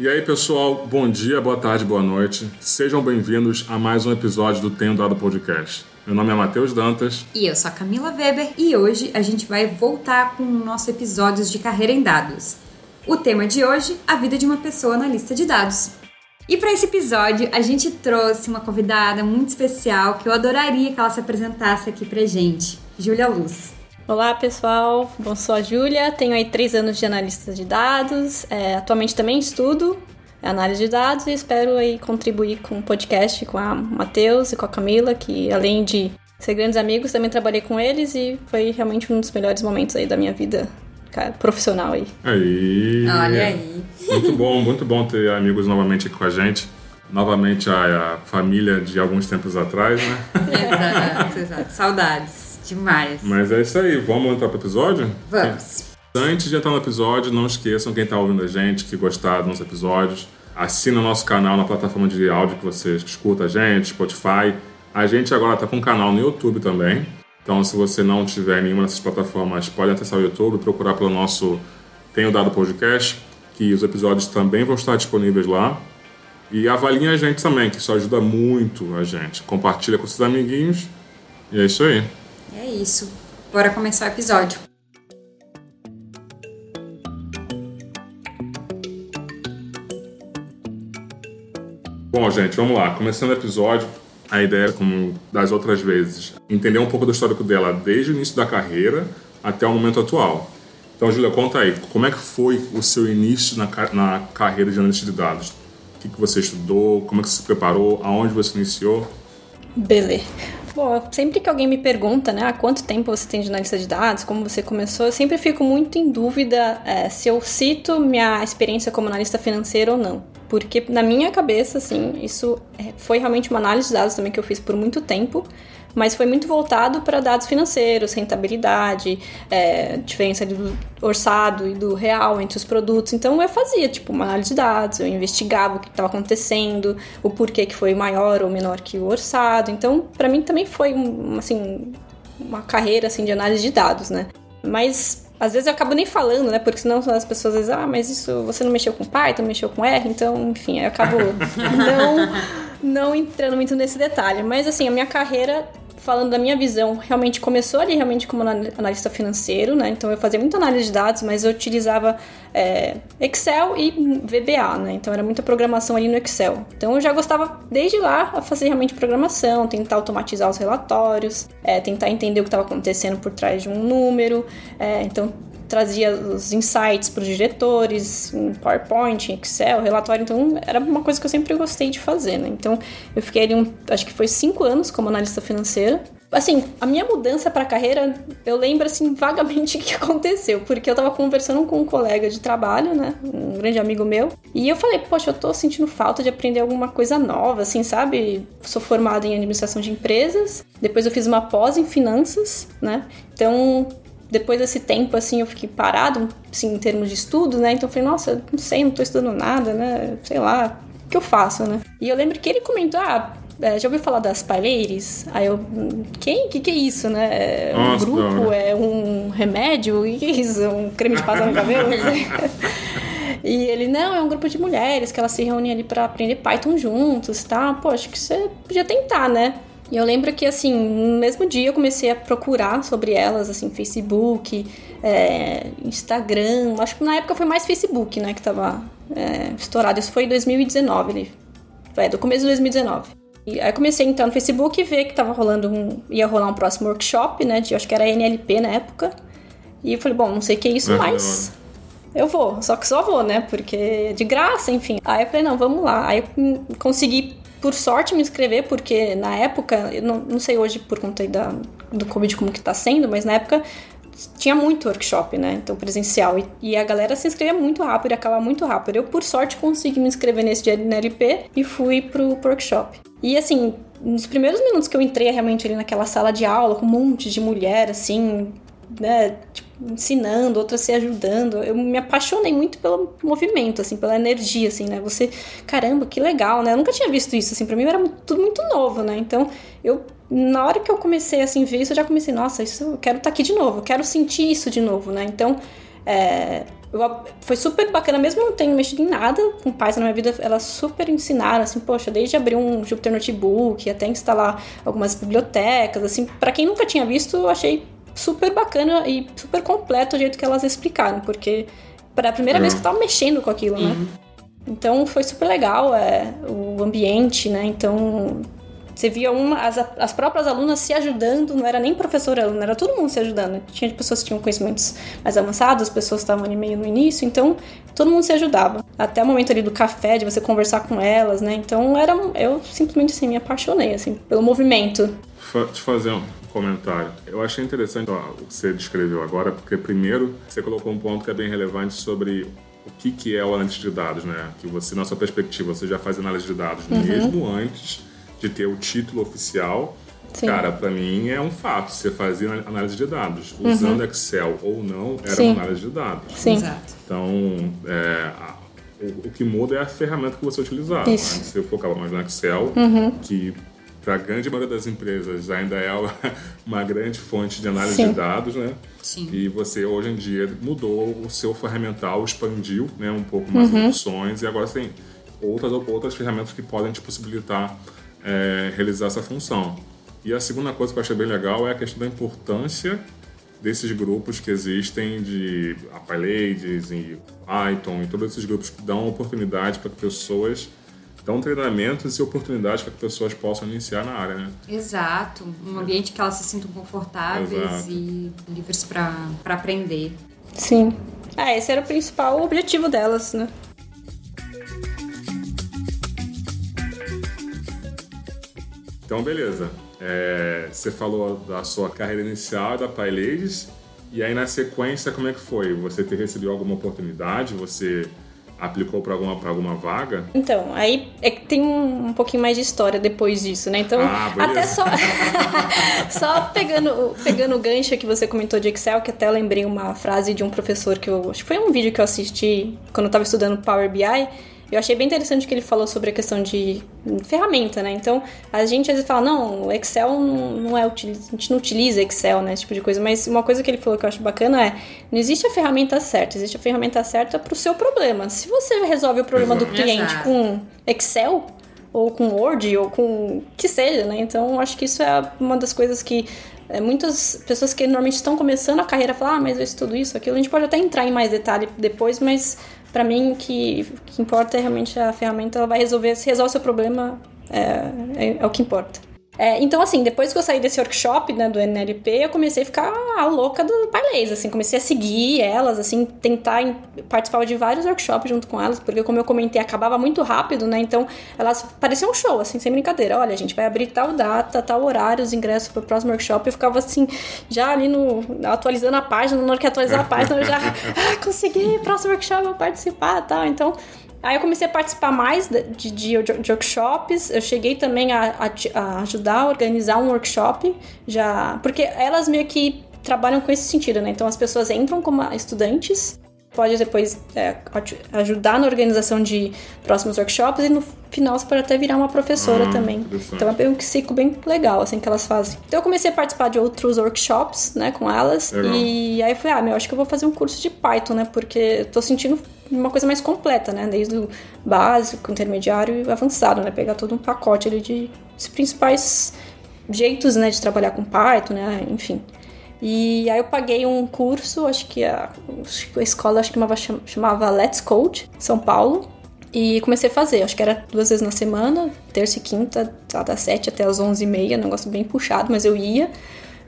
E aí, pessoal, bom dia, boa tarde, boa noite. Sejam bem-vindos a mais um episódio do Tenho Dado Podcast. Meu nome é Matheus Dantas. E eu sou a Camila Weber e hoje a gente vai voltar com o nosso episódios de carreira em dados. O tema de hoje, a vida de uma pessoa na lista de dados. E para esse episódio, a gente trouxe uma convidada muito especial que eu adoraria que ela se apresentasse aqui pra gente, Júlia Luz. Olá pessoal, bom, sou a Júlia, tenho aí três anos de analista de dados, é, atualmente também estudo análise de dados e espero aí contribuir com o podcast com a Matheus e com a Camila, que além de ser grandes amigos, também trabalhei com eles e foi realmente um dos melhores momentos aí da minha vida cara, profissional aí. Aí. Olha aí. Muito bom, muito bom ter amigos novamente aqui com a gente. Novamente a, a família de alguns tempos atrás, né? exato, exato. Saudades. Demais. Mas é isso aí, vamos entrar pro episódio? Vamos. Antes de entrar no episódio, não esqueçam, quem está ouvindo a gente, que gostar dos nossos episódios, assina o nosso canal na plataforma de áudio que você escuta a gente, Spotify. A gente agora está com um canal no YouTube também. Então, se você não tiver nenhuma dessas plataformas, pode acessar o YouTube procurar pelo nosso Tenho Dado Podcast, que os episódios também vão estar disponíveis lá. E avaliem a gente também, que isso ajuda muito a gente. Compartilha com seus amiguinhos. E é isso aí. É isso. Bora começar o episódio. Bom, gente, vamos lá. Começando o episódio, a ideia, como das outras vezes, entender um pouco do histórico dela desde o início da carreira até o momento atual. Então, Julia, conta aí, como é que foi o seu início na, na carreira de analista de dados? O que, que você estudou? Como é que você se preparou? Aonde você iniciou? Beleza. Bom, sempre que alguém me pergunta, né, há quanto tempo você tem de analista de dados, como você começou, eu sempre fico muito em dúvida é, se eu cito minha experiência como analista financeiro ou não. Porque na minha cabeça, assim, isso é, foi realmente uma análise de dados também que eu fiz por muito tempo mas foi muito voltado para dados financeiros, rentabilidade, é, diferença do orçado e do real entre os produtos. Então eu fazia tipo uma análise de dados, eu investigava o que estava acontecendo, o porquê que foi maior ou menor que o orçado. Então para mim também foi um, assim uma carreira assim de análise de dados, né? Mas às vezes eu acabo nem falando, né? Porque senão as pessoas dizem, ah, mas isso você não mexeu com Python, não mexeu com R, então, enfim, eu acabo não, não entrando muito nesse detalhe. Mas assim, a minha carreira falando da minha visão, realmente começou ali realmente como analista financeiro, né? Então eu fazia muita análise de dados, mas eu utilizava é, Excel e VBA, né? Então era muita programação ali no Excel. Então eu já gostava desde lá a fazer realmente programação, tentar automatizar os relatórios, é, tentar entender o que estava acontecendo por trás de um número. É, então trazia os insights para os diretores, em PowerPoint, em Excel, relatório. Então, era uma coisa que eu sempre gostei de fazer, né? Então, eu fiquei ali, um, acho que foi cinco anos como analista financeira. Assim, a minha mudança para carreira, eu lembro, assim, vagamente o que aconteceu. Porque eu estava conversando com um colega de trabalho, né? Um grande amigo meu. E eu falei, poxa, eu tô sentindo falta de aprender alguma coisa nova, assim, sabe? Sou formada em administração de empresas. Depois eu fiz uma pós em finanças, né? Então, depois desse tempo, assim, eu fiquei parado, assim, em termos de estudo, né? Então eu falei, nossa, não sei, não tô estudando nada, né? Sei lá, o que eu faço, né? E eu lembro que ele comentou, ah, é, já ouviu falar das Paileiris? Aí eu, quem? O que, que é isso, né? É um nossa, grupo? Não. É um remédio? O que, que é isso? Um creme de passar no cabelo? E ele, não, é um grupo de mulheres que elas se reúnem ali para aprender Python juntos, tá? Pô, acho que você podia tentar, né? E eu lembro que, assim, no mesmo dia eu comecei a procurar sobre elas, assim, Facebook, é, Instagram. Acho que na época foi mais Facebook, né, que tava é, estourado. Isso foi em 2019, ele, é, do começo de 2019. E aí eu comecei a entrar no Facebook e ver que tava rolando um. ia rolar um próximo workshop, né? De, acho que era NLP na época. E eu falei, bom, não sei o que é isso, é mas. Eu vou, só que só vou, né? Porque é de graça, enfim. Aí eu falei, não, vamos lá. Aí eu consegui por sorte me inscrever, porque na época, eu não, não sei hoje por conta da, do Covid como que tá sendo, mas na época tinha muito workshop, né? Então, presencial. E, e, a galera se inscrevia muito rápido e acabava muito rápido. Eu, por sorte, consegui me inscrever nesse dia de NLP e fui pro, pro workshop. E assim, nos primeiros minutos que eu entrei realmente ali naquela sala de aula, com um monte de mulher, assim, né? Tipo, ensinando, outras se ajudando. Eu me apaixonei muito pelo movimento, assim, pela energia, assim, né? Você, caramba, que legal, né? Eu nunca tinha visto isso, assim, pra mim era tudo muito novo, né? Então, eu, na hora que eu comecei, assim, ver isso, eu já comecei, nossa, isso, eu quero estar tá aqui de novo, eu quero sentir isso de novo, né? Então, é, eu, foi super bacana, mesmo não tendo mexido em nada com Python na minha vida, elas super ensinaram, assim, poxa, desde abrir um Jupyter Notebook até instalar algumas bibliotecas, assim, para quem nunca tinha visto, eu achei super bacana e super completo o jeito que elas explicaram, porque para a primeira uhum. vez que eu tava mexendo com aquilo, né? Uhum. Então foi super legal é, o ambiente, né? Então você via uma, as, as próprias alunas se ajudando, não era nem professor aluno, era todo mundo se ajudando. Tinha pessoas que tinham conhecimentos mais avançados, pessoas que estavam ali meio no início, então todo mundo se ajudava. Até o momento ali do café, de você conversar com elas, né? Então era eu simplesmente assim me apaixonei assim pelo movimento. Deixa eu fazer um comentário. Eu achei interessante ó, o que você descreveu agora, porque primeiro você colocou um ponto que é bem relevante sobre o que, que é o análise de dados, né? Que você, na sua perspectiva, você já faz análise de dados uhum. mesmo antes de ter o título oficial. Sim. Cara, para mim é um fato. Você fazia análise de dados. Uhum. Usando Excel ou não, era Sim. uma análise de dados. Sim. Exato. Então, é, a, o, o, que muda é a ferramenta que você utilizava. Né? Você focava mais no Excel, uhum. que para a grande maioria das empresas ainda é uma grande fonte de análise Sim. de dados, né? Sim. E você hoje em dia mudou o seu ferramental, expandiu, né, um pouco mais uhum. opções e agora você tem outras outras ferramentas que podem te possibilitar é, realizar essa função. E a segunda coisa que eu achei bem legal é a questão da importância desses grupos que existem de PyLadies e Python e todos esses grupos que dão oportunidade para que pessoas dão treinamentos e oportunidades para que pessoas possam iniciar na área, né? Exato, um ambiente que elas se sintam confortáveis Exato. e livres para aprender. Sim. É, esse era o principal objetivo delas, né? Então, beleza. É, você falou da sua carreira inicial da PyLadies, e aí na sequência, como é que foi? Você ter recebido alguma oportunidade? Você aplicou para alguma, alguma vaga? Então, aí é que tem um, um, pouquinho mais de história depois disso, né? Então, ah, até só, só pegando, pegando o gancho que você comentou de Excel, que até lembrei uma frase de um professor que eu. Acho que foi um vídeo que eu assisti quando eu estava estudando Power BI eu achei bem interessante que ele falou sobre a questão de ferramenta, né? Então, a gente às vezes fala, não, o Excel não é a gente não utiliza Excel, né? Esse tipo de coisa. Mas uma coisa que ele falou que eu acho bacana é, não existe a ferramenta certa, existe a ferramenta certa para o seu problema. Se você resolve o problema do cliente Exato. com Excel, ou com Word, ou com que seja, né? Então, acho que isso é uma das coisas que é, muitas pessoas que normalmente estão começando a carreira falam, ah, mas eu estudo isso, aquilo. A gente pode até entrar em mais detalhe depois, mas para mim, o que, que importa é realmente a ferramenta, ela vai resolver, se resolve o seu problema, é, é, é o que importa. É, então, assim, depois que eu saí desse workshop, né, do NLP, eu comecei a ficar a louca do Parlês, assim, comecei a seguir elas, assim, tentar participar de vários workshops junto com elas, porque como eu comentei, acabava muito rápido, né, então elas pareciam um show, assim, sem brincadeira, olha, a gente vai abrir tal data, tal horário, os ingressos pro próximo workshop, eu ficava, assim, já ali no, atualizando a página, na hora que atualizar a página, eu já, ah, consegui, próximo workshop, eu participar, tal, então... Aí eu comecei a participar mais de, de, de workshops. Eu cheguei também a, a, a, ajudar a organizar um workshop, já porque elas meio que trabalham com esse sentido, né? Então as pessoas entram como estudantes, pode depois é, ajudar na organização de próximos workshops e no final você pode até virar uma professora ah, também. Então é um ciclo bem legal assim que elas fazem. Então eu comecei a participar de outros workshops, né, com elas legal. e aí eu falei, ah, meu, acho que eu vou fazer um curso de Python, né? Porque eu tô sentindo uma coisa mais completa, né? Desde o básico, intermediário e avançado, né? Pegar todo um pacote ali de principais jeitos, né, de trabalhar com Python, né? Enfim. E aí eu paguei um curso, acho que a, a escola acho que chamava, chamava Let's Code, São Paulo. E comecei a fazer, acho que era duas vezes na semana, terça e quinta, tá, das sete até as onze e meia, negócio bem puxado, mas eu ia,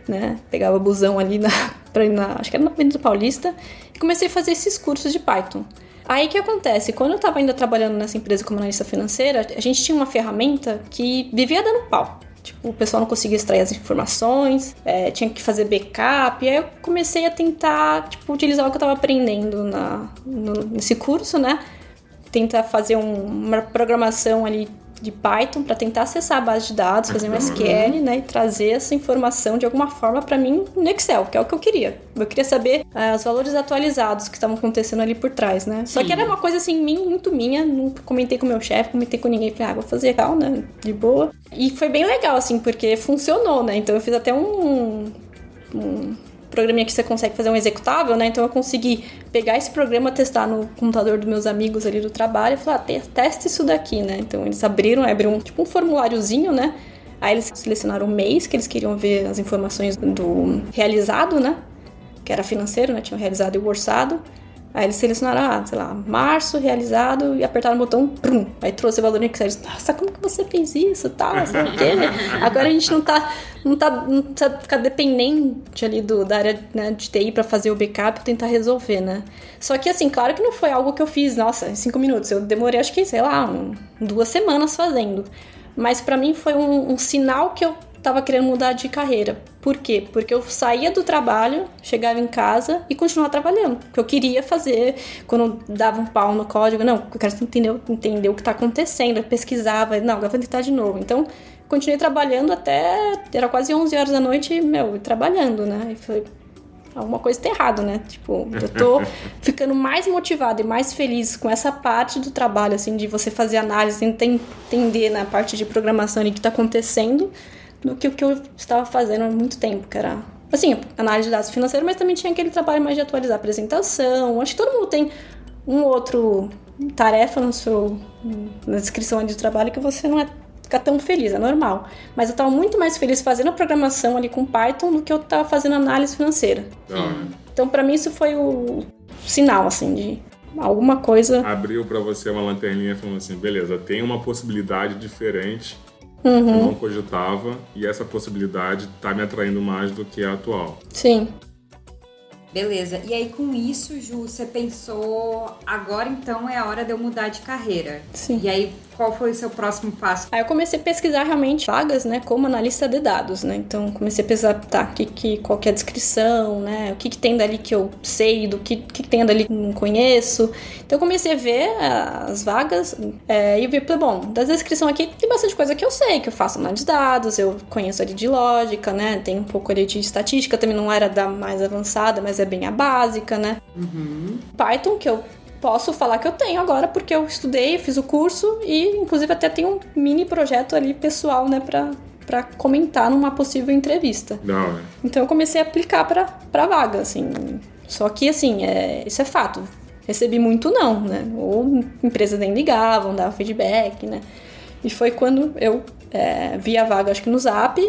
né? Pegava busão ali na, pra ir na, acho que era na Avenida Paulista, e comecei a fazer esses cursos de Python. Aí que acontece? Quando eu estava ainda trabalhando nessa empresa como analista financeira, a gente tinha uma ferramenta que vivia dando pau. Tipo, o pessoal não conseguia extrair as informações, é, tinha que fazer backup. E aí eu comecei a tentar, tipo, utilizar o que eu estava aprendendo na, no, nesse curso, né? Tentar fazer um, uma programação ali de Python para tentar acessar a base de dados, fazer um SQL, né, e trazer essa informação de alguma forma para mim no Excel, que é o que eu queria. Eu queria saber uh, os valores atualizados que estavam acontecendo ali por trás, né? Sim. Só que era uma coisa assim muito minha, não comentei com meu chefe, comentei com ninguém, falei, ah, vou fazer real, né, de boa. E foi bem legal assim, porque funcionou, né? Então eu fiz até um, um programinha que você consegue fazer um executável, né? Então eu consegui pegar esse programa, testar no computador dos meus amigos ali do trabalho e falar, ah, testa isso daqui, né? Então eles abriram, abriram tipo um formuláriozinho, né? Aí eles selecionaram o mês que eles queriam ver as informações do realizado, né? Que era financeiro, né? Tinham realizado e o orçado. Aí eles selecionaram, ah, sei lá, março realizado e apertaram o botão, prum, aí trouxe o valor em Excel. Nossa, como que você fez isso? Tal, tá, sei o quê, né? Agora a gente não tá, não tá, não precisa ficar dependente ali do, da área né, de TI para fazer o backup e tentar resolver, né? Só que assim, claro que não foi algo que eu fiz, nossa, em cinco minutos. Eu demorei, acho que, sei lá, um, duas semanas fazendo. Mas para mim foi um, um sinal que eu tava querendo mudar de carreira. Por quê? Porque eu saía do trabalho, chegava em casa e continuava trabalhando. O que eu queria fazer quando dava um pau no código, não, eu quero entender, entender o que está acontecendo, eu pesquisava, não, agora vou tentar de novo. Então, continuei trabalhando até. Era quase 11 horas da noite, meu, trabalhando, né? E falei, alguma coisa tá errado, né? Tipo, eu tô ficando mais motivada e mais feliz com essa parte do trabalho, assim, de você fazer análise, entender na parte de programação o que tá acontecendo do que o que eu estava fazendo há muito tempo, que era, assim, análise de dados financeiros, mas também tinha aquele trabalho mais de atualizar a apresentação. Acho que todo mundo tem um outro tarefa no seu, na descrição de trabalho que você não é ficar tão feliz, é normal. Mas eu estava muito mais feliz fazendo a programação ali com Python do que eu estava fazendo análise financeira. Ah. Então, para mim, isso foi o sinal, assim, de alguma coisa. Abriu para você uma lanterninha falando assim: beleza, tem uma possibilidade diferente Uhum. Eu não cogitava e essa possibilidade está me atraindo mais do que a atual. Sim. Beleza. E aí, com isso, Ju, você pensou, agora então é a hora de eu mudar de carreira. Sim. E aí, qual foi o seu próximo passo? Aí eu comecei a pesquisar realmente vagas, né, como analista de dados, né? Então comecei a pesquisar, tá, que, que, qual que é a descrição, né? O que, que tem dali que eu sei, do que, que, tem dali que não conheço. Então eu comecei a ver as vagas é, e eu vi, bom, das descrições aqui tem bastante coisa que eu sei, que eu faço análise de dados, eu conheço ali de lógica, né? Tem um pouco ali de estatística, também não era da mais avançada, mas é bem a básica, né? Uhum. Python, que eu posso falar que eu tenho agora, porque eu estudei, fiz o curso e, inclusive, até tenho um mini projeto ali pessoal, né, pra, pra comentar numa possível entrevista. Não. Então eu comecei a aplicar pra, pra vaga, assim. Só que, assim, é, isso é fato. Recebi muito não, né? Ou empresas nem ligavam, davam feedback, né? E foi quando eu é, vi a vaga, acho que no Zap,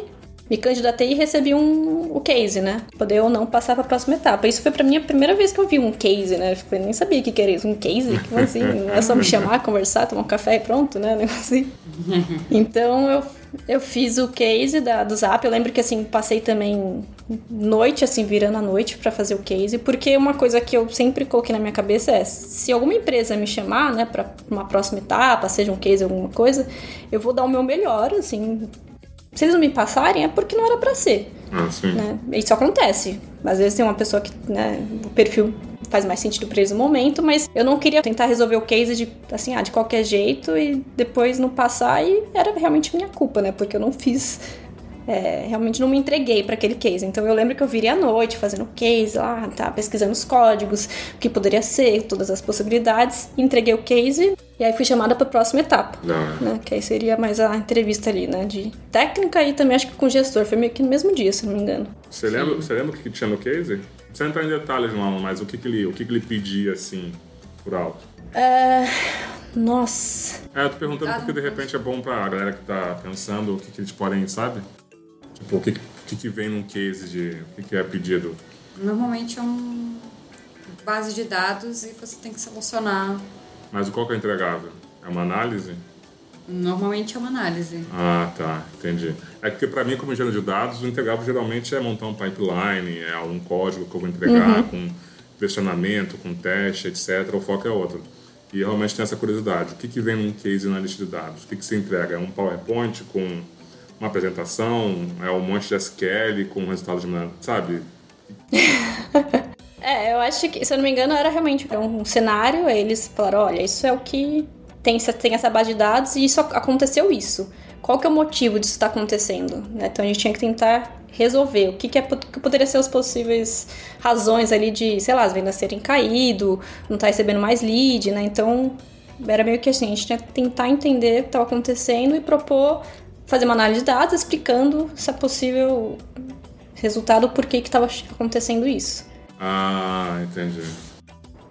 me candidatei e recebi um, o case, né? Poder ou não passar para a próxima etapa. Isso foi para mim a primeira vez que eu vi um case, né? Eu nem sabia o que, que era isso. Um case? Como assim? Não é só me chamar, conversar, tomar um café e pronto, né? Assim. Então eu, eu fiz o case da, do Zap. Eu lembro que assim, passei também noite, assim, virando a noite para fazer o case, porque uma coisa que eu sempre coloquei na minha cabeça é: se alguma empresa me chamar, né, para uma próxima etapa, seja um case, alguma coisa, eu vou dar o meu melhor, assim, se eles não me passarem, é porque não era para ser. Ah, sim. Né? Isso acontece. Às vezes tem uma pessoa que né, o perfil faz mais sentido para eles no momento, mas eu não queria tentar resolver o case de assim, ah, de qualquer jeito e depois não passar e era realmente minha culpa, né? Porque eu não fiz é, realmente não me entreguei para aquele case. Então eu lembro que eu virei à noite fazendo case lá, tá, pesquisando os códigos, o que poderia ser, todas as possibilidades, entreguei o case e aí fui chamada para a próxima etapa, né? Que aí seria mais a entrevista ali, né, de técnica e também acho que com o gestor, foi meio que no mesmo dia, se não me engano. Você lembra, você lembra o que tinha no case? Não precisa entrar em detalhes não, mas o que que ele, o que que ele pedia assim por alto? É... Nossa. É, eu tô perguntando porque de repente é bom pra galera que tá pensando o que, que eles podem, sabe? Tipo, o que, que, que vem num case de. O que, que é pedido? Normalmente é um base de dados e você tem que selecionar. Mas qual que é entregável? É uma análise? Normalmente é uma análise. Ah, tá, entendi. É porque para mim, como engenheiro de dados, o entregável geralmente é montar um pipeline, é algum código que eu vou entregar Uhum. com questionamento, com teste, etc. O foco é outro. E realmente tem essa curiosidade. O que, que vem num case na lista de dados? O que, que você entrega? É um PowerPoint com uma apresentação? É um monte de SQL com resultado de... uma- Sabe? É, eu acho que, se eu não me engano, era realmente um cenário, eles falaram, olha, isso é o que tem, tem essa base de dados e isso aconteceu isso. Qual que é o motivo disso estar acontecendo? né? Então a gente tinha que tentar resolver o que, que, é, que poderia ser as possíveis razões ali de, sei lá, as vendas terem caído, não estar recebendo mais lead, né? Então era meio que assim, a gente tinha que tentar entender o que estava acontecendo e propor fazer uma análise de dados explicando se é possível resultado por que estava acontecendo isso. Ah, entendi.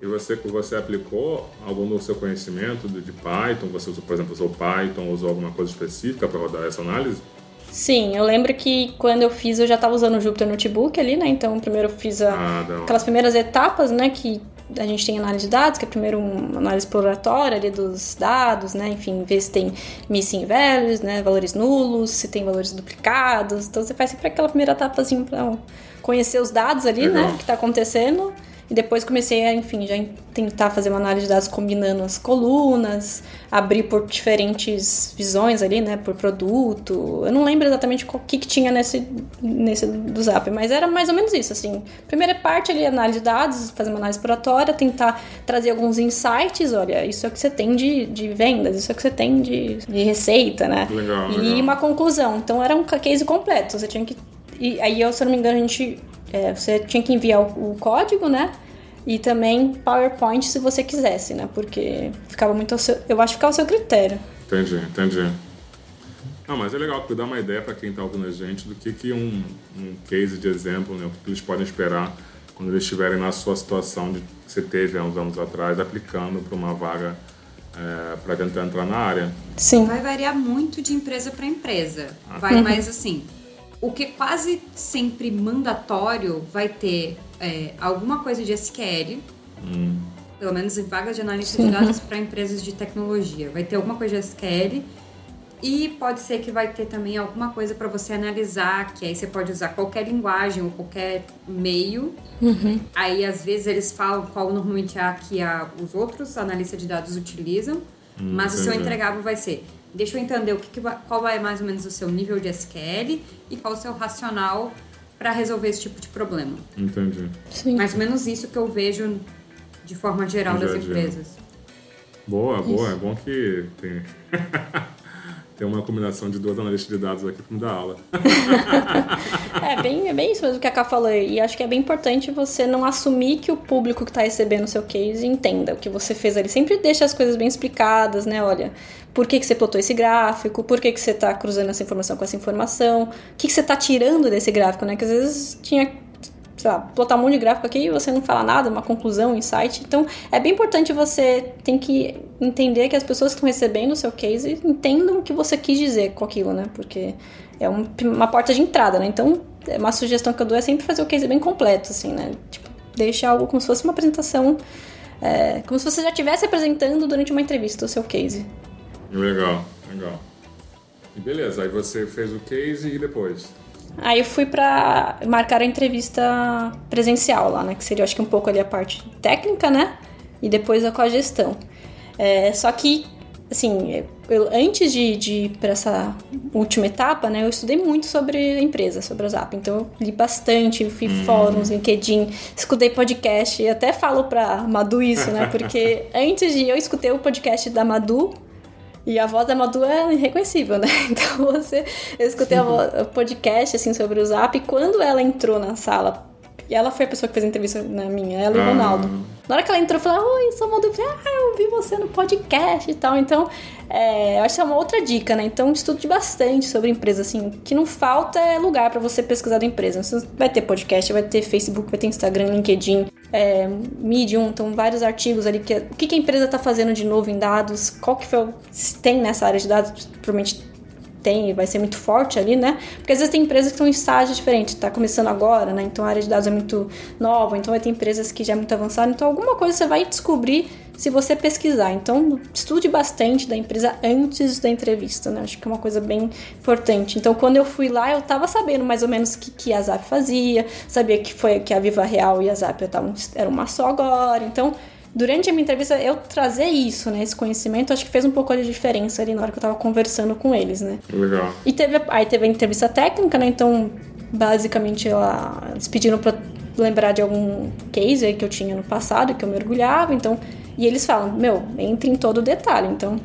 E você, você aplicou algum do seu conhecimento de Python? Você, usou, por exemplo, usou Python, usou alguma coisa específica para rodar essa análise? Sim, eu lembro que quando eu fiz, eu já estava usando o Jupyter Notebook ali, né? Então, primeiro eu fiz a, ah, aquelas primeiras etapas, né? Que a gente tem análise de dados, que é primeiro uma análise exploratória ali dos dados, né? Enfim, ver se tem missing values, né? Valores nulos, se tem valores duplicados. Então, você faz sempre aquela primeira etapa, assim, para conhecer os dados ali, né? Legal. né? Que está acontecendo. E depois comecei a, enfim, já tentar fazer uma análise de dados combinando as colunas, abrir por diferentes visões ali, né, por produto. Eu não lembro exatamente o que, que tinha nesse, nesse do Zap, mas era mais ou menos isso, assim. Primeira parte ali, análise de dados, fazer uma análise exploratória, tentar trazer alguns insights, olha, isso é o que você tem de, de vendas, isso é o que você tem de, de receita, né? Legal, e legal. uma conclusão. Então era um case completo, você tinha que... E aí, eu, se eu não me engano, a gente é, você tinha que enviar o, o, código, né? E também PowerPoint se você quisesse, né? Porque ficava muito ao seu, eu acho que ficava ao seu critério. Entendi, entendi. Não, mas é legal que dá uma ideia para quem está ouvindo a gente do que, que um, um case de exemplo, né? O que eles podem esperar quando eles estiverem na sua situação de que você teve há uns anos atrás, aplicando para uma vaga é, para tentar entrar na área. Sim. Vai variar muito de empresa para empresa. Ah. Vai uhum. mais assim o que quase sempre mandatório vai ter é, alguma coisa de SQL, hum. pelo menos em vagas de análise de dados para empresas de tecnologia. Vai ter alguma coisa de SQL e pode ser que vai ter também alguma coisa para você analisar, que aí você pode usar qualquer linguagem ou qualquer meio. Uhum. Aí às vezes eles falam qual normalmente é a que a, os outros analistas de dados utilizam, hum, mas entendi. o seu entregável vai ser Deixa eu entender o que, que qual é mais ou menos o seu nível de SQL e qual o seu racional para resolver esse tipo de problema. Entendi. Sim. Mais ou menos isso que eu vejo de forma geral das empresas. Boa, boa. Isso. É bom que tem. tem uma combinação de duas analistas de dados aqui para me dar aula. é, bem, é bem isso mesmo que a Ká falou. E acho que é bem importante você não assumir que o público que está recebendo o seu case entenda o que você fez ali. Sempre deixa as coisas bem explicadas, né? Olha, por que, que você plotou esse gráfico? Por que, que você está cruzando essa informação com essa informação? O que, que você está tirando desse gráfico, né? Que às vezes tinha sei lá, plotar um monte de gráfico aqui e você não fala nada, uma conclusão, um insight. Então, é bem importante você tem que entender que as pessoas que estão recebendo o seu case entendam o que você quis dizer com aquilo, né? Porque é um, uma porta de entrada, né? Então, uma sugestão que eu dou é sempre fazer o case bem completo, assim, né? Tipo, deixar algo como se fosse uma apresentação, é, como se você já estivesse apresentando durante uma entrevista o seu case. Legal, legal. E beleza, aí você fez o case e depois? Aí eu fui para marcar a entrevista presencial lá, né? Que seria, acho que um pouco ali a parte técnica, né? E depois a cogestão. É, só que, assim, eu, antes de, de ir para essa última etapa, né? Eu estudei muito sobre a empresa, sobre a Zap. Então eu li bastante, fui hum. fóruns, LinkedIn, escutei podcast. E até falo pra Madu isso, né? Porque antes de eu escutei o podcast da Madu e a voz da Madu é irreconhecível, né? Então você. Eu escutei o podcast assim, sobre o Zap e quando ela entrou na sala. E ela foi a pessoa que fez a entrevista na minha, ela e o ah. Ronaldo. Na hora que ela entrou, eu falei, oi, sou a Madu. Eu falei, ah, eu vi você no podcast e tal. Então, é, eu acho que é uma outra dica, né? Então, estude bastante sobre empresa, assim. que não falta é lugar para você pesquisar da empresa. Você vai ter podcast, vai ter Facebook, vai ter Instagram, LinkedIn é, Medium, então vários artigos ali que o que, a empresa está fazendo de novo em dados, qual que foi, se tem nessa área de dados, provavelmente tem, vai ser muito forte ali, né? Porque às vezes tem empresas que estão em estágio diferente, está começando agora, né? Então a área de dados é muito nova, então vai ter empresas que já é muito avançada, então alguma coisa você vai descobrir se você pesquisar. Então, estude bastante da empresa antes da entrevista, né? Acho que é uma coisa bem importante. Então, quando eu fui lá, eu tava sabendo mais ou menos o que, que a Zap fazia, sabia que foi que a Viva Real e a Zap eram uma só agora. Então, durante a minha entrevista, eu trazer isso, né? Esse conhecimento, acho que fez um pouco de diferença ali na hora que eu tava conversando com eles, né? Legal. E teve, aí teve a entrevista técnica, né? Então, basicamente, ela, eles pediram pra lembrar de algum case aí que eu tinha no passado, que eu mergulhava, então e eles falam, meu, entre em todo o detalhe. Então,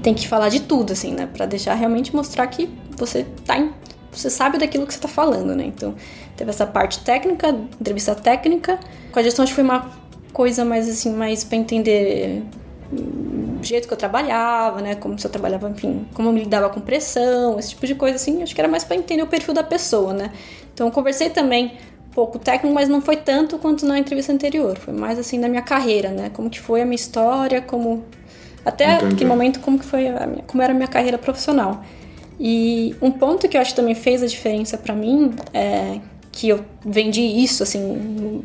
tem que falar de tudo, assim, né? Pra deixar realmente mostrar que você tá em, você sabe daquilo que você tá falando, né? Então, teve essa parte técnica, entrevista técnica. Com a gestão, acho que foi uma coisa mais, assim, mais pra entender jeito que eu trabalhava, né? Como se eu trabalhava, enfim, como eu me lidava com pressão, esse tipo de coisa assim. Acho que era mais para entender o perfil da pessoa, né? Então eu conversei também um pouco técnico, mas não foi tanto quanto na entrevista anterior. Foi mais assim da minha carreira, né? Como que foi a minha história, como até Entendi. aquele momento como que foi a minha, como era a minha carreira profissional. E um ponto que eu acho que também fez a diferença para mim é que eu vendi isso, assim,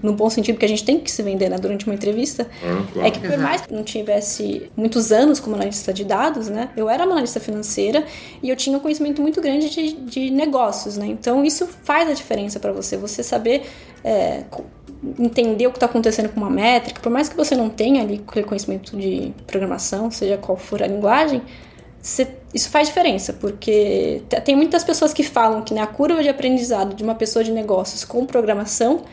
no, bom sentido, que a gente tem que se vender né, durante uma entrevista, ah, claro. é que por mais que não tivesse muitos anos como analista de dados, né, eu era uma analista financeira e eu tinha um conhecimento muito grande de, de negócios, né, então isso faz a diferença para você, você saber é, entender o que está acontecendo com uma métrica, por mais que você não tenha ali aquele conhecimento de programação, seja qual for a linguagem, isso faz diferença, porque tem muitas pessoas que falam que né, a curva de aprendizado de uma pessoa de negócios com programação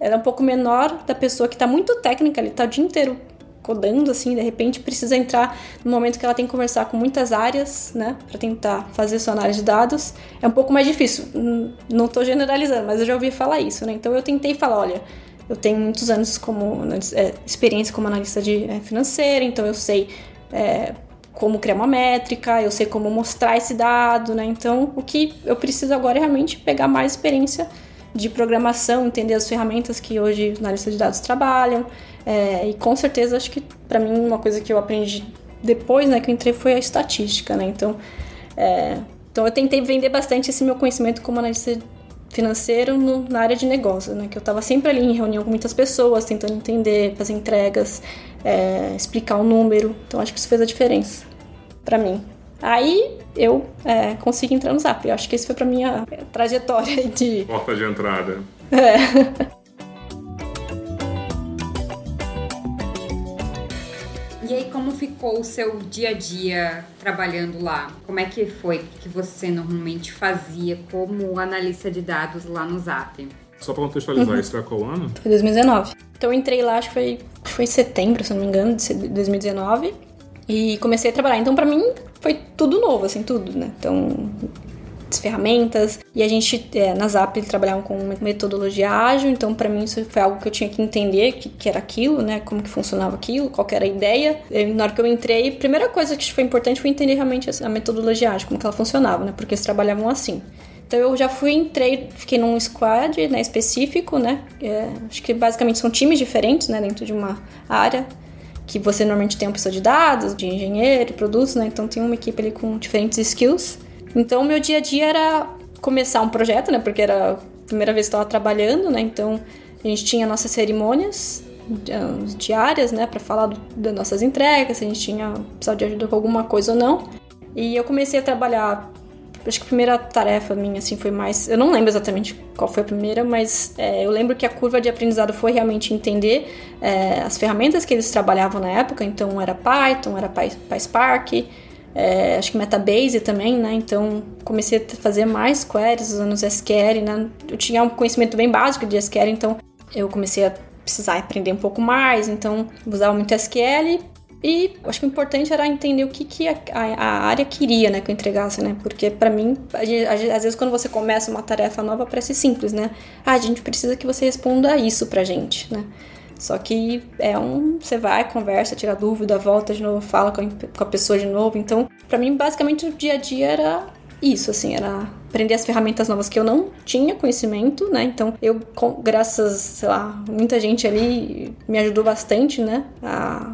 é um pouco menor da pessoa que está muito técnica, ele está o dia inteiro codando, assim, de repente precisa entrar no momento que ela tem que conversar com muitas áreas, né, para tentar fazer sua análise de dados, é um pouco mais difícil. Não estou generalizando, mas eu já ouvi falar isso, né? Então eu tentei falar, olha, eu tenho muitos anos como é, experiência como analista de é, financeira, então eu sei é, como criar uma métrica, eu sei como mostrar esse dado, né? Então, o que eu preciso agora é realmente pegar mais experiência de programação, entender as ferramentas que hoje na lista de dados trabalham. É, e com certeza, acho que para mim uma coisa que eu aprendi depois, né, que eu entrei foi a estatística, né? Então, é, então eu tentei vender bastante esse meu conhecimento como analista financeiro no, na área de negócio, né? Que eu estava sempre ali em reunião com muitas pessoas, tentando entender, fazer entregas, é, explicar o número. Então acho que isso fez a diferença para mim. Aí eu é, consegui entrar no Zap. Eu acho que isso foi para minha trajetória de porta de entrada. É. E aí, como ficou o seu dia a dia trabalhando lá? Como é que foi que você normalmente fazia como analista de dados lá no Zap? Só para contextualizar, uhum. isso foi qual ano? Foi 2019. Então eu entrei lá, acho que foi, foi em setembro, se não me engano, de 2019. E comecei a trabalhar. Então, para mim, foi tudo novo, assim, tudo, né? Então, ferramentas. E a gente, é, na Zap, eles trabalhavam com metodologia ágil, então para mim isso foi algo que eu tinha que entender que, que era aquilo, né? Como que funcionava aquilo, qual era a ideia. E, na hora que eu entrei, a primeira coisa que foi importante foi entender realmente a metodologia ágil, como que ela funcionava, né? Porque eles trabalhavam assim. Então eu já fui, entrei, fiquei num squad né, específico, né? É, acho que basicamente são times diferentes, né? Dentro de uma área que você normalmente tem uma pessoa de dados, de engenheiro, produtos, né? Então tem uma equipe ali com diferentes skills. Então, meu dia a dia era começar um projeto, né? Porque era a primeira vez que estava trabalhando, né? Então, a gente tinha nossas cerimônias diárias, né? Para falar do, das nossas entregas, se a gente tinha precisado de ajuda com alguma coisa ou não. E eu comecei a trabalhar. Acho que a primeira tarefa minha, assim, foi mais. Eu não lembro exatamente qual foi a primeira, mas é, eu lembro que a curva de aprendizado foi realmente entender é, as ferramentas que eles trabalhavam na época. Então, era Python, era PySpark é, acho que Metabase também, né? Então comecei a fazer mais queries usando os SQL, né? Eu tinha um conhecimento bem básico de SQL, então eu comecei a precisar aprender um pouco mais, então usava muito SQL e acho que o importante era entender o que, que a, a, área queria, né, que eu entregasse, né? Porque para mim, às vezes quando você começa uma tarefa nova parece simples, né? Ah, a gente precisa que você responda isso pra gente, né? Só que é um. Você vai, conversa, tira dúvida, volta de novo, fala com a, pessoa de novo. Então, para mim, basicamente, o dia a dia era isso, assim, era aprender as ferramentas novas que eu não tinha conhecimento, né? Então, eu, graças, sei lá, muita gente ali me ajudou bastante, né? A,